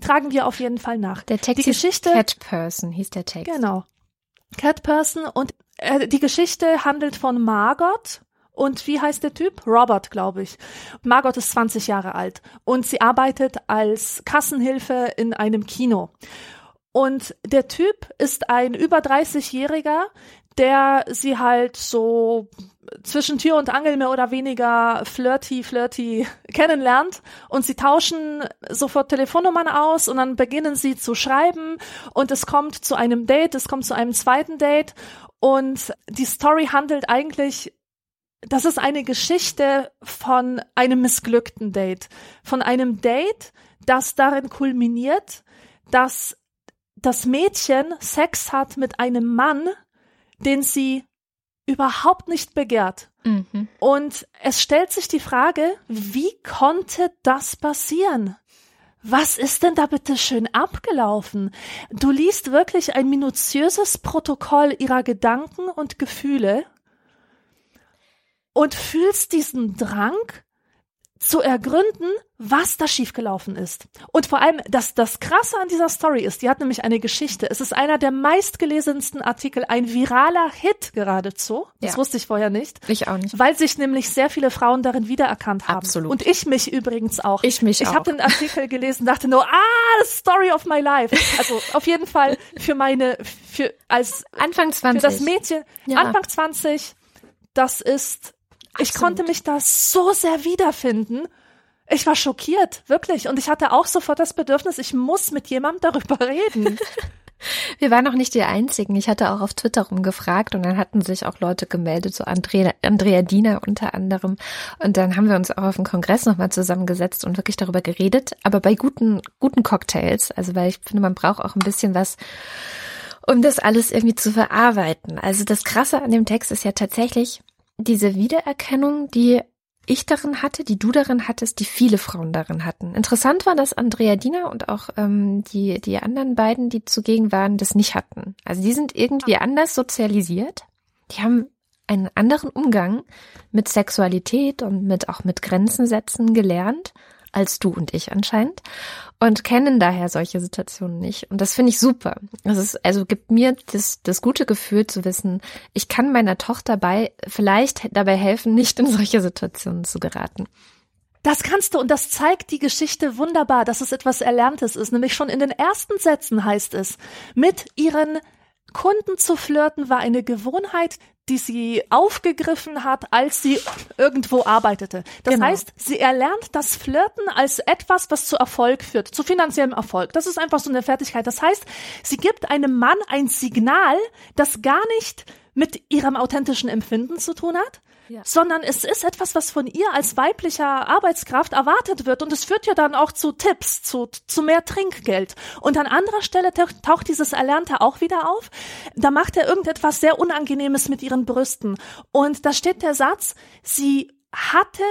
Tragen wir auf jeden Fall nach. Der Text die Geschichte, Cat Person hieß der Text. Genau. Cat Person und äh, die Geschichte handelt von Margot und wie heißt der Typ? Robert, glaube ich. Margot ist 20 Jahre alt und sie arbeitet als Kassenhilfe in einem Kino. Und der Typ ist ein über 30-Jähriger, der sie halt so zwischen Tür und Angel mehr oder weniger flirty, flirty kennenlernt und sie tauschen sofort Telefonnummern aus und dann beginnen sie zu schreiben und es kommt zu einem Date, es kommt zu einem zweiten Date und die Story handelt eigentlich das ist eine Geschichte von einem missglückten Date. Von einem Date, das darin kulminiert, dass das Mädchen Sex hat mit einem Mann, den sie überhaupt nicht begehrt. Mhm. Und es stellt sich die Frage, wie konnte das passieren? Was ist denn da bitte schön abgelaufen? Du liest wirklich ein minutiöses Protokoll ihrer Gedanken und Gefühle und fühlst diesen Drang, zu ergründen, was da schiefgelaufen ist. Und vor allem, dass das Krasse an dieser Story ist, die hat nämlich eine Geschichte. Es ist einer der meistgelesensten Artikel, ein viraler Hit geradezu. Das ja. wusste ich vorher nicht. Ich auch nicht. Weil sich nämlich sehr viele Frauen darin wiedererkannt haben. Absolut. Und ich mich übrigens auch. Ich mich ich auch. Ich habe den Artikel gelesen, dachte nur, ah, Story of my life. Also auf jeden Fall für meine, für als Anfang 20. Für das Mädchen, ja. Anfang 20, das ist ich konnte mich da so sehr wiederfinden. Ich war schockiert, wirklich. Und ich hatte auch sofort das Bedürfnis, ich muss mit jemandem darüber reden. Wir waren noch nicht die Einzigen. Ich hatte auch auf Twitter rumgefragt und dann hatten sich auch Leute gemeldet, so Andrea, Andrea Diener unter anderem. Und dann haben wir uns auch auf dem Kongress nochmal zusammengesetzt und wirklich darüber geredet. Aber bei guten, guten Cocktails, also weil ich finde, man braucht auch ein bisschen was, um das alles irgendwie zu verarbeiten. Also das Krasse an dem Text ist ja tatsächlich, diese Wiedererkennung, die ich darin hatte, die du darin hattest, die viele Frauen darin hatten. Interessant war, dass Andrea Diener und auch ähm, die, die anderen beiden, die zugegen waren, das nicht hatten. Also die sind irgendwie anders sozialisiert. Die haben einen anderen Umgang mit Sexualität und mit auch mit Grenzen setzen gelernt als du und ich anscheinend und kennen daher solche Situationen nicht. Und das finde ich super. Das ist, also gibt mir das, das gute Gefühl zu wissen, ich kann meiner Tochter bei, vielleicht dabei helfen, nicht in solche Situationen zu geraten. Das kannst du und das zeigt die Geschichte wunderbar, dass es etwas Erlerntes ist. Nämlich schon in den ersten Sätzen heißt es, mit ihren Kunden zu flirten war eine Gewohnheit, die sie aufgegriffen hat, als sie irgendwo arbeitete. Das genau. heißt, sie erlernt das Flirten als etwas, was zu Erfolg führt, zu finanziellem Erfolg. Das ist einfach so eine Fertigkeit. Das heißt, sie gibt einem Mann ein Signal, das gar nicht mit ihrem authentischen Empfinden zu tun hat, ja. sondern es ist etwas, was von ihr als weiblicher Arbeitskraft erwartet wird und es führt ja dann auch zu Tipps, zu, zu mehr Trinkgeld. Und an anderer Stelle taucht dieses Erlernte auch wieder auf. Da macht er irgendetwas sehr Unangenehmes mit ihren Brüsten. Und da steht der Satz, sie hatte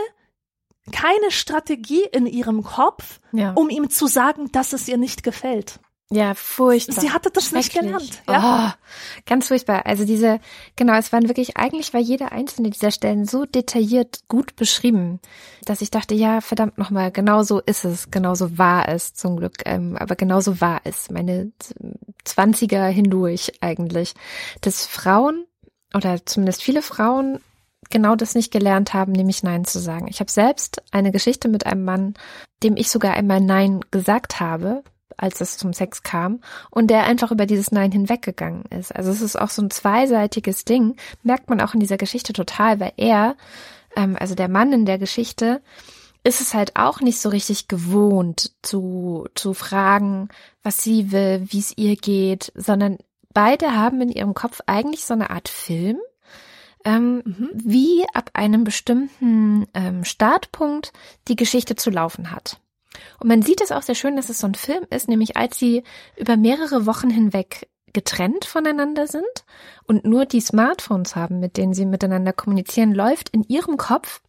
keine Strategie in ihrem Kopf, ja. um ihm zu sagen, dass es ihr nicht gefällt. Ja, furchtbar. Sie hatte das nicht gelernt. Ja. Oh, ganz furchtbar. Also diese, genau, es waren wirklich, eigentlich war jede einzelne dieser Stellen so detailliert gut beschrieben, dass ich dachte, ja, verdammt nochmal, genau so ist es, genau so war es zum Glück, ähm, aber genau so war es. Meine Zwanziger hindurch eigentlich, dass Frauen oder zumindest viele Frauen genau das nicht gelernt haben, nämlich Nein zu sagen. Ich habe selbst eine Geschichte mit einem Mann, dem ich sogar einmal Nein gesagt habe, als es zum Sex kam und der einfach über dieses Nein hinweggegangen ist. Also es ist auch so ein zweiseitiges Ding, merkt man auch in dieser Geschichte total, weil er, ähm, also der Mann in der Geschichte, ist es halt auch nicht so richtig gewohnt zu, zu fragen, was sie will, wie es ihr geht, sondern beide haben in ihrem Kopf eigentlich so eine Art Film, ähm, mhm. wie ab einem bestimmten ähm, Startpunkt die Geschichte zu laufen hat. Und man sieht es auch sehr schön, dass es so ein Film ist, nämlich als sie über mehrere Wochen hinweg getrennt voneinander sind und nur die Smartphones haben, mit denen sie miteinander kommunizieren, läuft in ihrem Kopf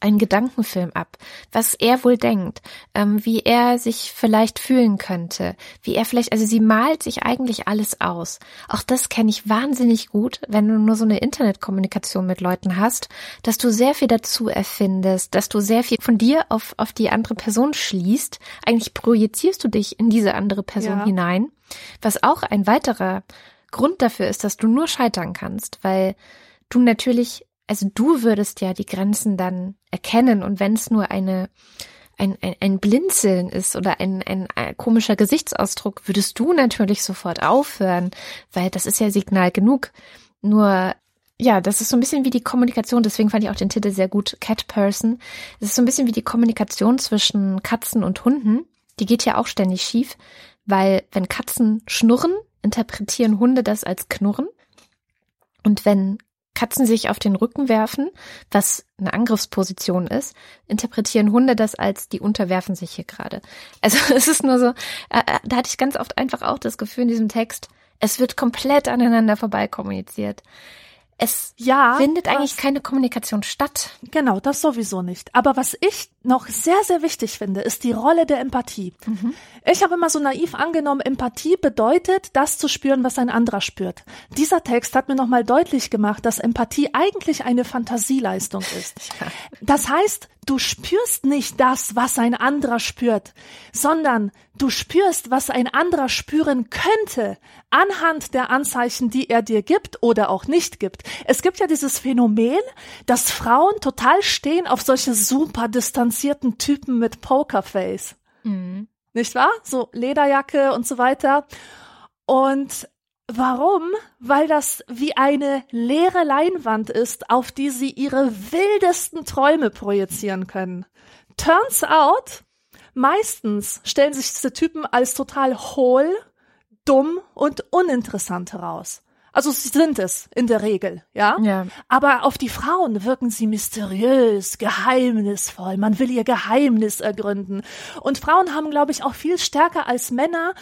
ein Gedankenfilm ab, was er wohl denkt, ähm, wie er sich vielleicht fühlen könnte, wie er vielleicht, also sie malt sich eigentlich alles aus. Auch das kenne ich wahnsinnig gut, wenn du nur so eine Internetkommunikation mit Leuten hast, dass du sehr viel dazu erfindest, dass du sehr viel von dir auf, auf die andere Person schließt. Eigentlich projizierst du dich in diese andere Person ja. hinein, was auch ein weiterer Grund dafür ist, dass du nur scheitern kannst, weil du natürlich also du würdest ja die Grenzen dann erkennen und wenn es nur eine ein, ein, ein Blinzeln ist oder ein, ein, ein komischer Gesichtsausdruck, würdest du natürlich sofort aufhören, weil das ist ja Signal genug. Nur ja, das ist so ein bisschen wie die Kommunikation, deswegen fand ich auch den Titel sehr gut, Cat Person. Das ist so ein bisschen wie die Kommunikation zwischen Katzen und Hunden. Die geht ja auch ständig schief, weil wenn Katzen schnurren, interpretieren Hunde das als Knurren. Und wenn Katzen sich auf den Rücken werfen, was eine Angriffsposition ist, interpretieren Hunde das als, die unterwerfen sich hier gerade. Also es ist nur so, äh, äh, da hatte ich ganz oft einfach auch das Gefühl in diesem Text, es wird komplett aneinander vorbei kommuniziert. Es ja, findet eigentlich keine Kommunikation statt. Genau, das sowieso nicht. Aber was ich noch sehr, sehr wichtig finde, ist die Rolle der Empathie. Mhm. Ich habe immer so naiv angenommen, Empathie bedeutet, das zu spüren, was ein anderer spürt. Dieser Text hat mir nochmal deutlich gemacht, dass Empathie eigentlich eine Fantasieleistung ist. Das heißt, du spürst nicht das, was ein anderer spürt, sondern du spürst, was ein anderer spüren könnte, anhand der Anzeichen, die er dir gibt oder auch nicht gibt. Es gibt ja dieses Phänomen, dass Frauen total stehen auf solche super distanzierten Typen mit Pokerface. Mhm. Nicht wahr? So Lederjacke und so weiter. Und Warum? Weil das wie eine leere Leinwand ist, auf die sie ihre wildesten Träume projizieren können. Turns out, meistens stellen sich diese Typen als total hohl, dumm und uninteressant heraus. Also sie sind es in der Regel, ja? ja. Aber auf die Frauen wirken sie mysteriös, geheimnisvoll. Man will ihr Geheimnis ergründen. Und Frauen haben, glaube ich, auch viel stärker als Männer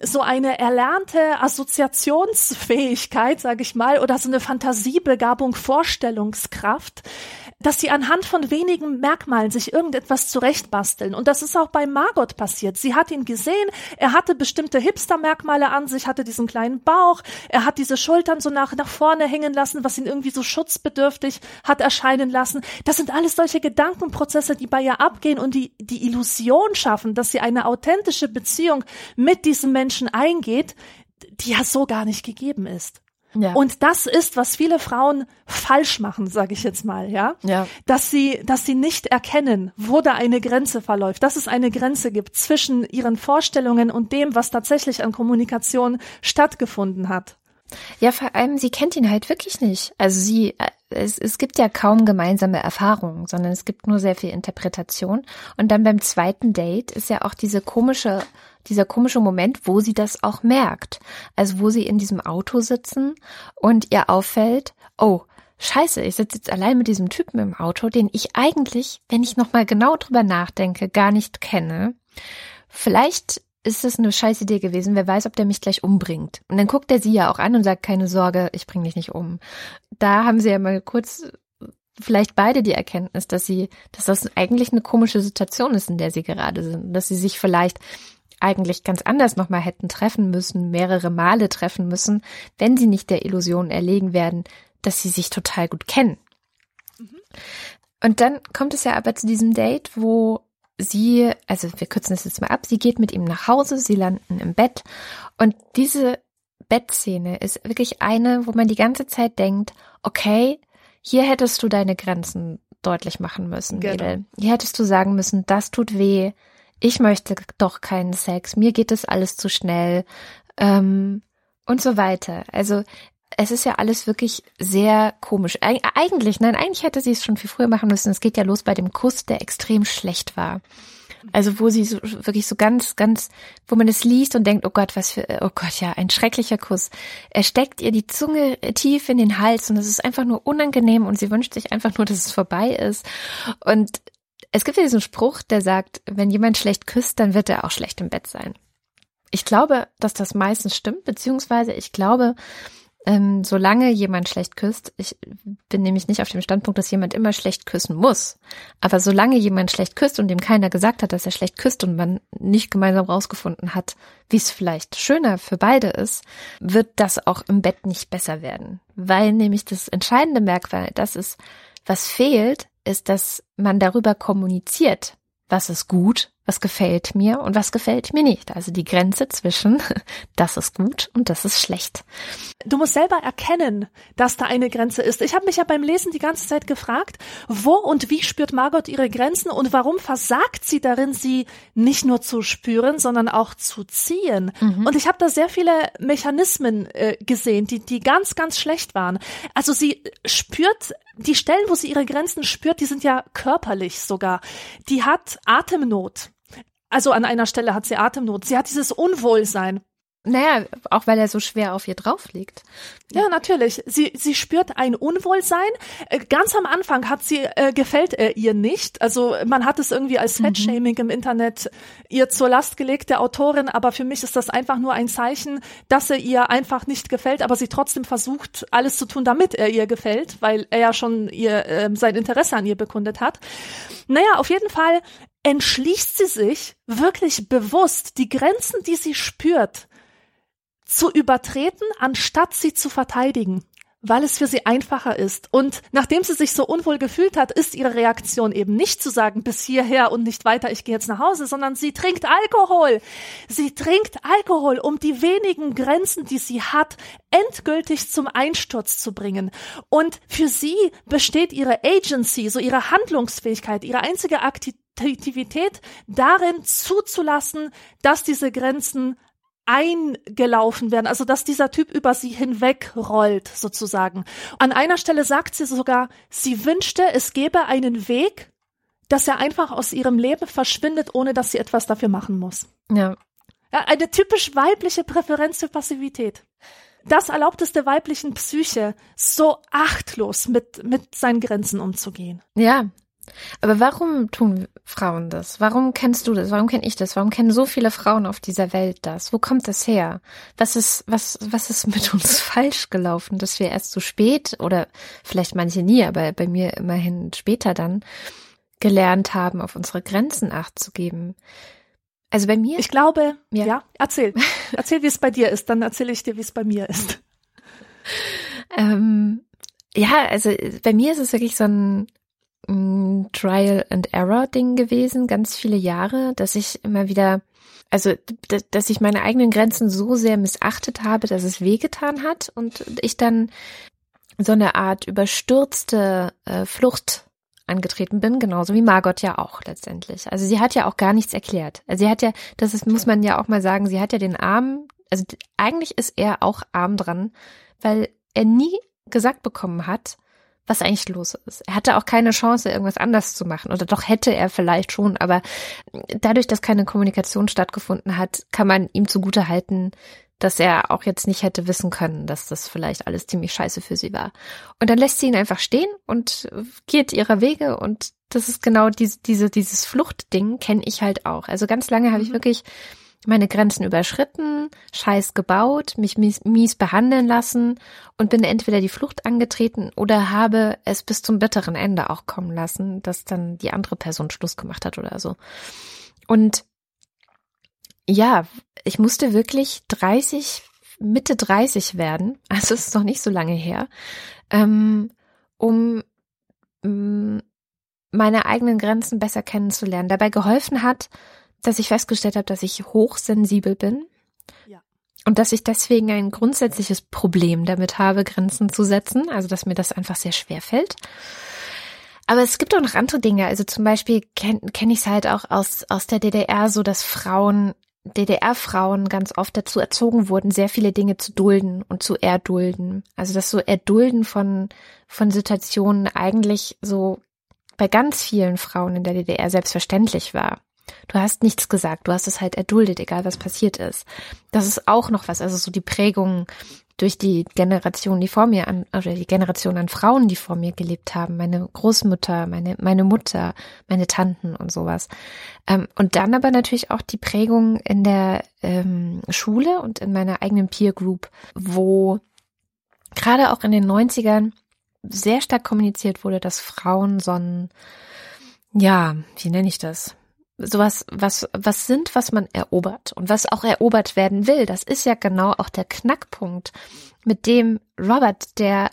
so eine erlernte Assoziationsfähigkeit, sage ich mal, oder so eine Fantasiebegabung, Vorstellungskraft, dass sie anhand von wenigen Merkmalen sich irgendetwas zurechtbasteln. Und das ist auch bei Margot passiert. Sie hat ihn gesehen, er hatte bestimmte Hipster-Merkmale an sich, hatte diesen kleinen Bauch, er hat diese Schultern so nach, nach vorne hängen lassen, was ihn irgendwie so schutzbedürftig hat erscheinen lassen. Das sind alles solche Gedankenprozesse, die bei ihr abgehen und die, die Illusion schaffen, dass sie eine authentische Beziehung mit diesem Menschen eingeht, die ja so gar nicht gegeben ist. Ja. Und das ist, was viele Frauen falsch machen, sage ich jetzt mal, ja? ja. Dass sie, dass sie nicht erkennen, wo da eine Grenze verläuft, dass es eine Grenze gibt zwischen ihren Vorstellungen und dem, was tatsächlich an Kommunikation stattgefunden hat. Ja, vor allem, sie kennt ihn halt wirklich nicht. Also sie, äh, es, es gibt ja kaum gemeinsame Erfahrungen, sondern es gibt nur sehr viel Interpretation. Und dann beim zweiten Date ist ja auch diese komische dieser komische Moment, wo sie das auch merkt. Also wo sie in diesem Auto sitzen und ihr auffällt, oh, Scheiße, ich sitze jetzt allein mit diesem Typen im Auto, den ich eigentlich, wenn ich nochmal genau drüber nachdenke, gar nicht kenne. Vielleicht ist es eine scheiß Idee gewesen, wer weiß, ob der mich gleich umbringt. Und dann guckt er sie ja auch an und sagt, keine Sorge, ich bring dich nicht um. Da haben sie ja mal kurz vielleicht beide die Erkenntnis, dass sie, dass das eigentlich eine komische Situation ist, in der sie gerade sind, dass sie sich vielleicht eigentlich ganz anders nochmal hätten treffen müssen, mehrere Male treffen müssen, wenn sie nicht der Illusion erlegen werden, dass sie sich total gut kennen. Mhm. Und dann kommt es ja aber zu diesem Date, wo sie, also wir kürzen das jetzt mal ab, sie geht mit ihm nach Hause, sie landen im Bett und diese Bettszene ist wirklich eine, wo man die ganze Zeit denkt, okay, hier hättest du deine Grenzen deutlich machen müssen, genau. Mädel. Hier hättest du sagen müssen, das tut weh, ich möchte doch keinen Sex, mir geht das alles zu schnell ähm, und so weiter. Also es ist ja alles wirklich sehr komisch. Eig eigentlich, nein, eigentlich hätte sie es schon viel früher machen müssen. Es geht ja los bei dem Kuss, der extrem schlecht war. Also wo sie so, wirklich so ganz, ganz, wo man es liest und denkt, oh Gott, was für, oh Gott, ja, ein schrecklicher Kuss. Er steckt ihr die Zunge tief in den Hals und es ist einfach nur unangenehm und sie wünscht sich einfach nur, dass es vorbei ist. Und es gibt ja diesen Spruch, der sagt, wenn jemand schlecht küsst, dann wird er auch schlecht im Bett sein. Ich glaube, dass das meistens stimmt, beziehungsweise ich glaube, ähm, solange jemand schlecht küsst, ich bin nämlich nicht auf dem Standpunkt, dass jemand immer schlecht küssen muss, aber solange jemand schlecht küsst und dem keiner gesagt hat, dass er schlecht küsst und man nicht gemeinsam rausgefunden hat, wie es vielleicht schöner für beide ist, wird das auch im Bett nicht besser werden, weil nämlich das entscheidende Merkmal, das ist, was fehlt, ist, dass man darüber kommuniziert, was ist gut, was gefällt mir und was gefällt mir nicht. Also die Grenze zwischen das ist gut und das ist schlecht. Du musst selber erkennen, dass da eine Grenze ist. Ich habe mich ja beim Lesen die ganze Zeit gefragt, wo und wie spürt Margot ihre Grenzen und warum versagt sie darin, sie nicht nur zu spüren, sondern auch zu ziehen. Mhm. Und ich habe da sehr viele Mechanismen äh, gesehen, die die ganz ganz schlecht waren. Also sie spürt die Stellen, wo sie ihre Grenzen spürt, die sind ja körperlich sogar. Die hat Atemnot. Also an einer Stelle hat sie Atemnot. Sie hat dieses Unwohlsein. Naja, auch weil er so schwer auf ihr drauf liegt. Ja, natürlich. Sie, sie spürt ein Unwohlsein. Äh, ganz am Anfang hat sie, äh, gefällt er ihr nicht. Also man hat es irgendwie als Fettshaming mhm. im Internet ihr zur Last gelegt, der Autorin, aber für mich ist das einfach nur ein Zeichen, dass er ihr einfach nicht gefällt, aber sie trotzdem versucht, alles zu tun, damit er ihr gefällt, weil er ja schon ihr äh, sein Interesse an ihr bekundet hat. Naja, auf jeden Fall entschließt sie sich wirklich bewusst, die Grenzen, die sie spürt, zu übertreten, anstatt sie zu verteidigen, weil es für sie einfacher ist. Und nachdem sie sich so unwohl gefühlt hat, ist ihre Reaktion eben nicht zu sagen, bis hierher und nicht weiter, ich gehe jetzt nach Hause, sondern sie trinkt Alkohol. Sie trinkt Alkohol, um die wenigen Grenzen, die sie hat, endgültig zum Einsturz zu bringen. Und für sie besteht ihre Agency, so ihre Handlungsfähigkeit, ihre einzige Aktivität darin zuzulassen, dass diese Grenzen eingelaufen werden, also dass dieser Typ über sie hinwegrollt sozusagen. An einer Stelle sagt sie sogar, sie wünschte, es gäbe einen Weg, dass er einfach aus ihrem Leben verschwindet, ohne dass sie etwas dafür machen muss. Ja. ja eine typisch weibliche Präferenz für Passivität. Das erlaubt es der weiblichen Psyche, so achtlos mit, mit seinen Grenzen umzugehen. Ja, aber warum tun Frauen das? Warum kennst du das? Warum kenne ich das? Warum kennen so viele Frauen auf dieser Welt das? Wo kommt das her? Was ist, was, was ist mit uns falsch gelaufen, dass wir erst so spät oder vielleicht manche nie, aber bei mir immerhin später dann gelernt haben, auf unsere Grenzen acht zu geben? Also bei mir? Ich glaube, ja, ja erzähl. erzähl, wie es bei dir ist, dann erzähle ich dir, wie es bei mir ist. ähm, ja, also bei mir ist es wirklich so ein Trial and Error Ding gewesen, ganz viele Jahre, dass ich immer wieder, also dass ich meine eigenen Grenzen so sehr missachtet habe, dass es wehgetan hat und ich dann so eine Art überstürzte äh, Flucht angetreten bin, genauso wie Margot ja auch letztendlich. Also sie hat ja auch gar nichts erklärt. Also sie hat ja, das ist, muss man ja auch mal sagen, sie hat ja den Arm, also eigentlich ist er auch arm dran, weil er nie gesagt bekommen hat, was eigentlich los ist. Er hatte auch keine Chance, irgendwas anders zu machen. Oder doch hätte er vielleicht schon, aber dadurch, dass keine Kommunikation stattgefunden hat, kann man ihm zugute halten, dass er auch jetzt nicht hätte wissen können, dass das vielleicht alles ziemlich scheiße für sie war. Und dann lässt sie ihn einfach stehen und geht ihrer Wege und das ist genau diese, diese, dieses Fluchtding kenne ich halt auch. Also ganz lange habe ich mhm. wirklich meine Grenzen überschritten, Scheiß gebaut, mich mies, mies, behandeln lassen und bin entweder die Flucht angetreten oder habe es bis zum bitteren Ende auch kommen lassen, dass dann die andere Person Schluss gemacht hat oder so. Und ja, ich musste wirklich 30, Mitte 30 werden, also es ist noch nicht so lange her, ähm, um mm, meine eigenen Grenzen besser kennenzulernen. Dabei geholfen hat, dass ich festgestellt habe, dass ich hochsensibel bin. Ja. Und dass ich deswegen ein grundsätzliches Problem damit habe, Grenzen zu setzen. Also, dass mir das einfach sehr schwer fällt. Aber es gibt auch noch andere Dinge. Also zum Beispiel kenne kenn ich es halt auch aus, aus der DDR so, dass Frauen, DDR-Frauen ganz oft dazu erzogen wurden, sehr viele Dinge zu dulden und zu erdulden. Also dass so Erdulden von, von Situationen eigentlich so bei ganz vielen Frauen in der DDR selbstverständlich war. Du hast nichts gesagt, du hast es halt erduldet, egal was passiert ist. Das ist auch noch was, also so die Prägung durch die Generation, die vor mir an, oder die Generation an Frauen, die vor mir gelebt haben, meine Großmutter, meine, meine Mutter, meine Tanten und sowas. Ähm, und dann aber natürlich auch die Prägung in der ähm, Schule und in meiner eigenen Peer Group, wo gerade auch in den 90ern sehr stark kommuniziert wurde, dass Frauen so ein, ja, wie nenne ich das? Sowas, was, was sind, was man erobert und was auch erobert werden will. Das ist ja genau auch der Knackpunkt, mit dem Robert, der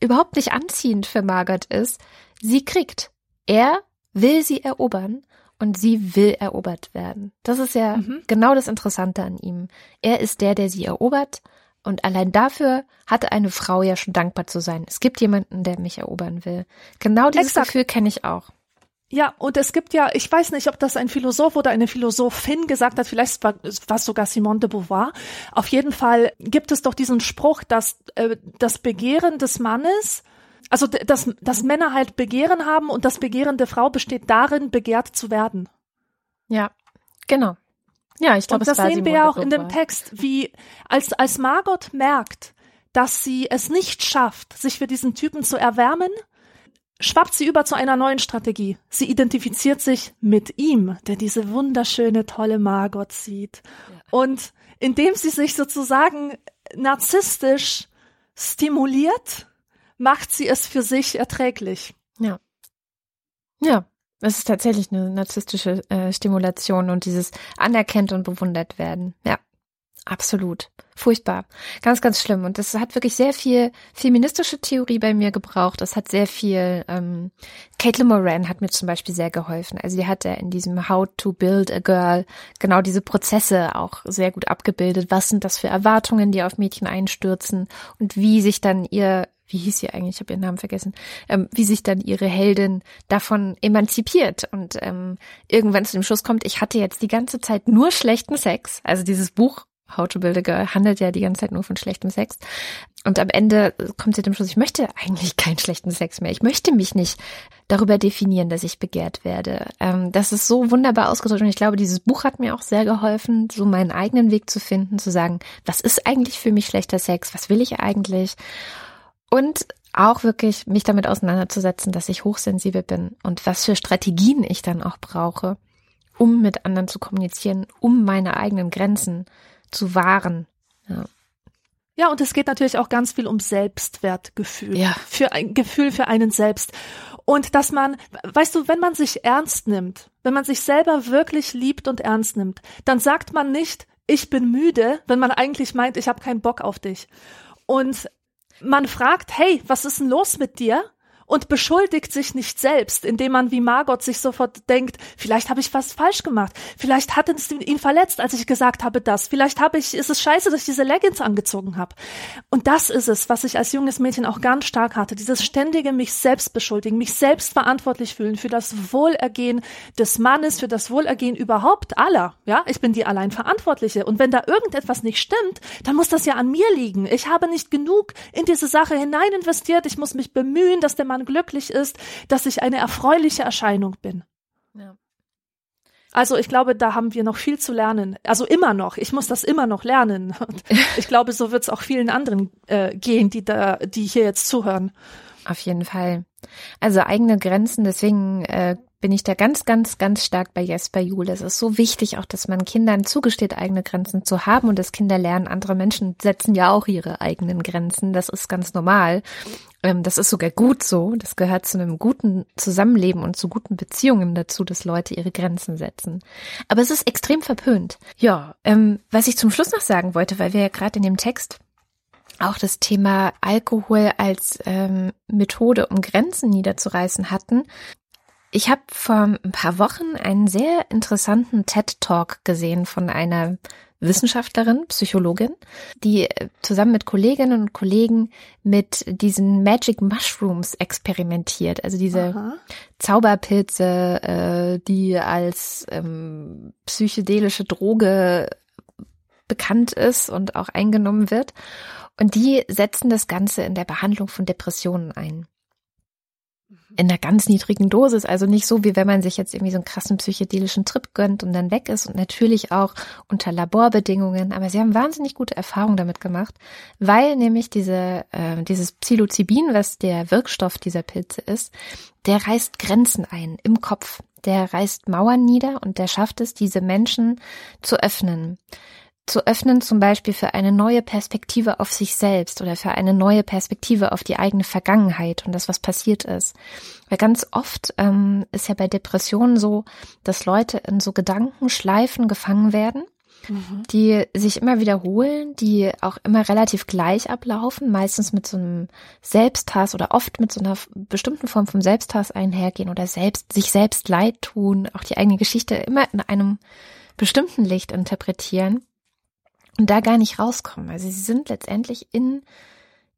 überhaupt nicht anziehend für Margaret ist, sie kriegt. Er will sie erobern und sie will erobert werden. Das ist ja mhm. genau das Interessante an ihm. Er ist der, der sie erobert und allein dafür hatte eine Frau ja schon dankbar zu sein. Es gibt jemanden, der mich erobern will. Genau dieses Exakt. Gefühl kenne ich auch. Ja, und es gibt ja, ich weiß nicht, ob das ein Philosoph oder eine Philosophin gesagt hat, vielleicht war es sogar Simone de Beauvoir. Auf jeden Fall gibt es doch diesen Spruch, dass äh, das Begehren des Mannes, also dass, dass Männer halt Begehren haben und das Begehren der Frau besteht darin, begehrt zu werden. Ja, genau. Ja, ich glaube, das sehen wir ja auch in dem Text, wie als als Margot merkt, dass sie es nicht schafft, sich für diesen Typen zu erwärmen, schwappt sie über zu einer neuen Strategie. Sie identifiziert sich mit ihm, der diese wunderschöne, tolle Margot sieht. Ja. Und indem sie sich sozusagen narzisstisch stimuliert, macht sie es für sich erträglich. Ja. Ja, es ist tatsächlich eine narzisstische äh, Stimulation und dieses anerkennt und bewundert werden. Ja. Absolut. Furchtbar. Ganz, ganz schlimm. Und das hat wirklich sehr viel feministische Theorie bei mir gebraucht. Das hat sehr viel, ähm, Caitlin Moran hat mir zum Beispiel sehr geholfen. Also die hat ja in diesem How to Build a Girl genau diese Prozesse auch sehr gut abgebildet. Was sind das für Erwartungen, die auf Mädchen einstürzen und wie sich dann ihr wie hieß sie eigentlich, ich habe ihren Namen vergessen, ähm, wie sich dann ihre Heldin davon emanzipiert und ähm, irgendwann zu dem Schluss kommt, ich hatte jetzt die ganze Zeit nur schlechten Sex. Also dieses Buch How to Build a Girl handelt ja die ganze Zeit nur von schlechtem Sex. Und am Ende kommt sie dem Schluss, ich möchte eigentlich keinen schlechten Sex mehr. Ich möchte mich nicht darüber definieren, dass ich begehrt werde. Ähm, das ist so wunderbar ausgedrückt und ich glaube, dieses Buch hat mir auch sehr geholfen, so meinen eigenen Weg zu finden, zu sagen, was ist eigentlich für mich schlechter Sex? Was will ich eigentlich? Und auch wirklich mich damit auseinanderzusetzen, dass ich hochsensibel bin und was für Strategien ich dann auch brauche, um mit anderen zu kommunizieren, um meine eigenen Grenzen zu wahren. Ja. Ja, und es geht natürlich auch ganz viel um Selbstwertgefühl. Ja. Für ein Gefühl für einen selbst. Und dass man, weißt du, wenn man sich ernst nimmt, wenn man sich selber wirklich liebt und ernst nimmt, dann sagt man nicht, ich bin müde, wenn man eigentlich meint, ich habe keinen Bock auf dich. Und man fragt, hey, was ist denn los mit dir? Und beschuldigt sich nicht selbst, indem man wie Margot sich sofort denkt, vielleicht habe ich was falsch gemacht, vielleicht hat es ihn verletzt, als ich gesagt habe das, vielleicht habe ich, ist es scheiße, dass ich diese Leggings angezogen habe. Und das ist es, was ich als junges Mädchen auch ganz stark hatte, dieses ständige mich selbst beschuldigen, mich selbst verantwortlich fühlen für das Wohlergehen des Mannes, für das Wohlergehen überhaupt aller. Ja, ich bin die allein Verantwortliche. Und wenn da irgendetwas nicht stimmt, dann muss das ja an mir liegen. Ich habe nicht genug in diese Sache hinein investiert. Ich muss mich bemühen, dass der Mann man glücklich ist, dass ich eine erfreuliche Erscheinung bin. Ja. Also ich glaube, da haben wir noch viel zu lernen. Also immer noch. Ich muss das immer noch lernen. Und ich glaube, so wird es auch vielen anderen äh, gehen, die da, die hier jetzt zuhören. Auf jeden Fall. Also eigene Grenzen, deswegen äh, bin ich da ganz, ganz, ganz stark bei Jesper Juhl. Es ist so wichtig auch, dass man Kindern zugesteht, eigene Grenzen zu haben und dass Kinder lernen, andere Menschen setzen ja auch ihre eigenen Grenzen. Das ist ganz normal. Ähm, das ist sogar gut so. Das gehört zu einem guten Zusammenleben und zu guten Beziehungen dazu, dass Leute ihre Grenzen setzen. Aber es ist extrem verpönt. Ja, ähm, was ich zum Schluss noch sagen wollte, weil wir ja gerade in dem Text auch das Thema Alkohol als ähm, Methode, um Grenzen niederzureißen hatten. Ich habe vor ein paar Wochen einen sehr interessanten TED-Talk gesehen von einer Wissenschaftlerin, Psychologin, die äh, zusammen mit Kolleginnen und Kollegen mit diesen Magic Mushrooms experimentiert. Also diese Aha. Zauberpilze, äh, die als ähm, psychedelische Droge bekannt ist und auch eingenommen wird. Und die setzen das Ganze in der Behandlung von Depressionen ein in einer ganz niedrigen Dosis, also nicht so, wie wenn man sich jetzt irgendwie so einen krassen psychedelischen Trip gönnt und dann weg ist. Und natürlich auch unter Laborbedingungen, aber sie haben wahnsinnig gute Erfahrungen damit gemacht, weil nämlich diese, äh, dieses Psilocybin, was der Wirkstoff dieser Pilze ist, der reißt Grenzen ein im Kopf, der reißt Mauern nieder und der schafft es, diese Menschen zu öffnen zu öffnen, zum Beispiel für eine neue Perspektive auf sich selbst oder für eine neue Perspektive auf die eigene Vergangenheit und das, was passiert ist. Weil ganz oft ähm, ist ja bei Depressionen so, dass Leute in so Gedankenschleifen gefangen werden, mhm. die sich immer wiederholen, die auch immer relativ gleich ablaufen, meistens mit so einem Selbsthass oder oft mit so einer bestimmten Form von Selbsthass einhergehen oder selbst sich selbst leid tun, auch die eigene Geschichte immer in einem bestimmten Licht interpretieren und da gar nicht rauskommen. Also sie sind letztendlich in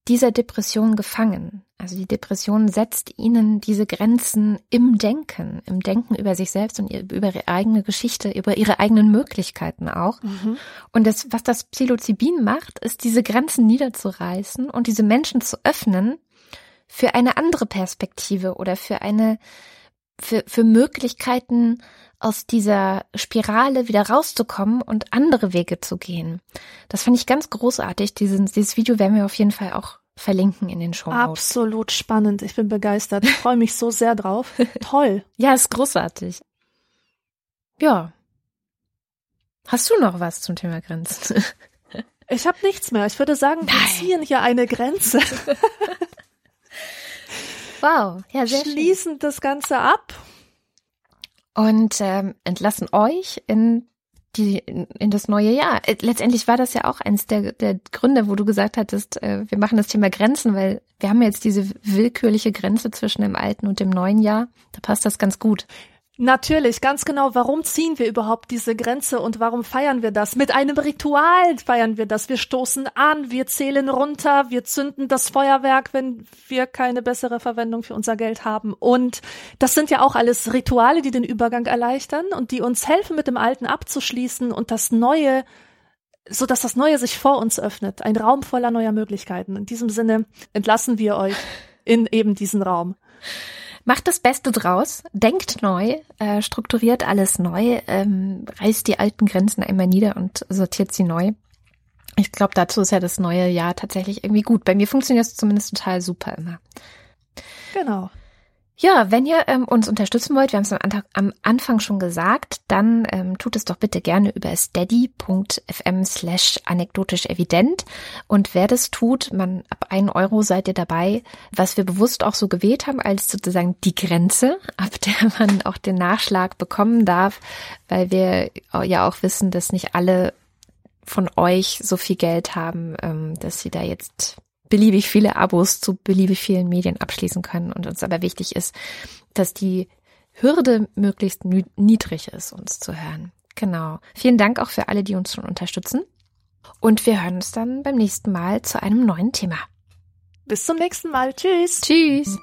dieser Depression gefangen. Also die Depression setzt ihnen diese Grenzen im Denken, im Denken über sich selbst und über ihre eigene Geschichte, über ihre eigenen Möglichkeiten auch. Mhm. Und das, was das Psilocybin macht, ist diese Grenzen niederzureißen und diese Menschen zu öffnen für eine andere Perspektive oder für eine, für, für Möglichkeiten aus dieser Spirale wieder rauszukommen und andere Wege zu gehen. Das fand ich ganz großartig. Dieses, dieses Video werden wir auf jeden Fall auch verlinken in den Show Notes. Absolut spannend. Ich bin begeistert. Ich freue mich so sehr drauf. Toll. Ja, ist großartig. Ja. Hast du noch was zum Thema Grenzen? Ich habe nichts mehr. Ich würde sagen, wir Nein. ziehen hier eine Grenze. Wow, ja, sehr schön. Schließen das Ganze ab. Und ähm, entlassen euch in die in, in das neue Jahr. Äh, Letztendlich war das ja auch eins der, der Gründe, wo du gesagt hattest, äh, wir machen das Thema Grenzen, weil wir haben jetzt diese willkürliche Grenze zwischen dem alten und dem neuen Jahr. Da passt das ganz gut. Natürlich, ganz genau. Warum ziehen wir überhaupt diese Grenze und warum feiern wir das? Mit einem Ritual feiern wir das. Wir stoßen an, wir zählen runter, wir zünden das Feuerwerk, wenn wir keine bessere Verwendung für unser Geld haben. Und das sind ja auch alles Rituale, die den Übergang erleichtern und die uns helfen, mit dem Alten abzuschließen und das Neue, so dass das Neue sich vor uns öffnet. Ein Raum voller neuer Möglichkeiten. In diesem Sinne entlassen wir euch in eben diesen Raum. Macht das Beste draus, denkt neu, äh, strukturiert alles neu, ähm, reißt die alten Grenzen einmal nieder und sortiert sie neu. Ich glaube, dazu ist ja das neue Jahr tatsächlich irgendwie gut. Bei mir funktioniert es zumindest total super immer. Genau. Ja, wenn ihr ähm, uns unterstützen wollt, wir haben es am, Anta- am Anfang schon gesagt, dann ähm, tut es doch bitte gerne über steady.fm slash anekdotisch evident. Und wer das tut, man ab ein Euro seid ihr dabei, was wir bewusst auch so gewählt haben, als sozusagen die Grenze, ab der man auch den Nachschlag bekommen darf, weil wir ja auch wissen, dass nicht alle von euch so viel Geld haben, ähm, dass sie da jetzt beliebig viele Abos zu beliebig vielen Medien abschließen können und uns aber wichtig ist, dass die Hürde möglichst niedrig ist, uns zu hören. Genau. Vielen Dank auch für alle, die uns schon unterstützen. Und wir hören uns dann beim nächsten Mal zu einem neuen Thema. Bis zum nächsten Mal. Tschüss. Tschüss.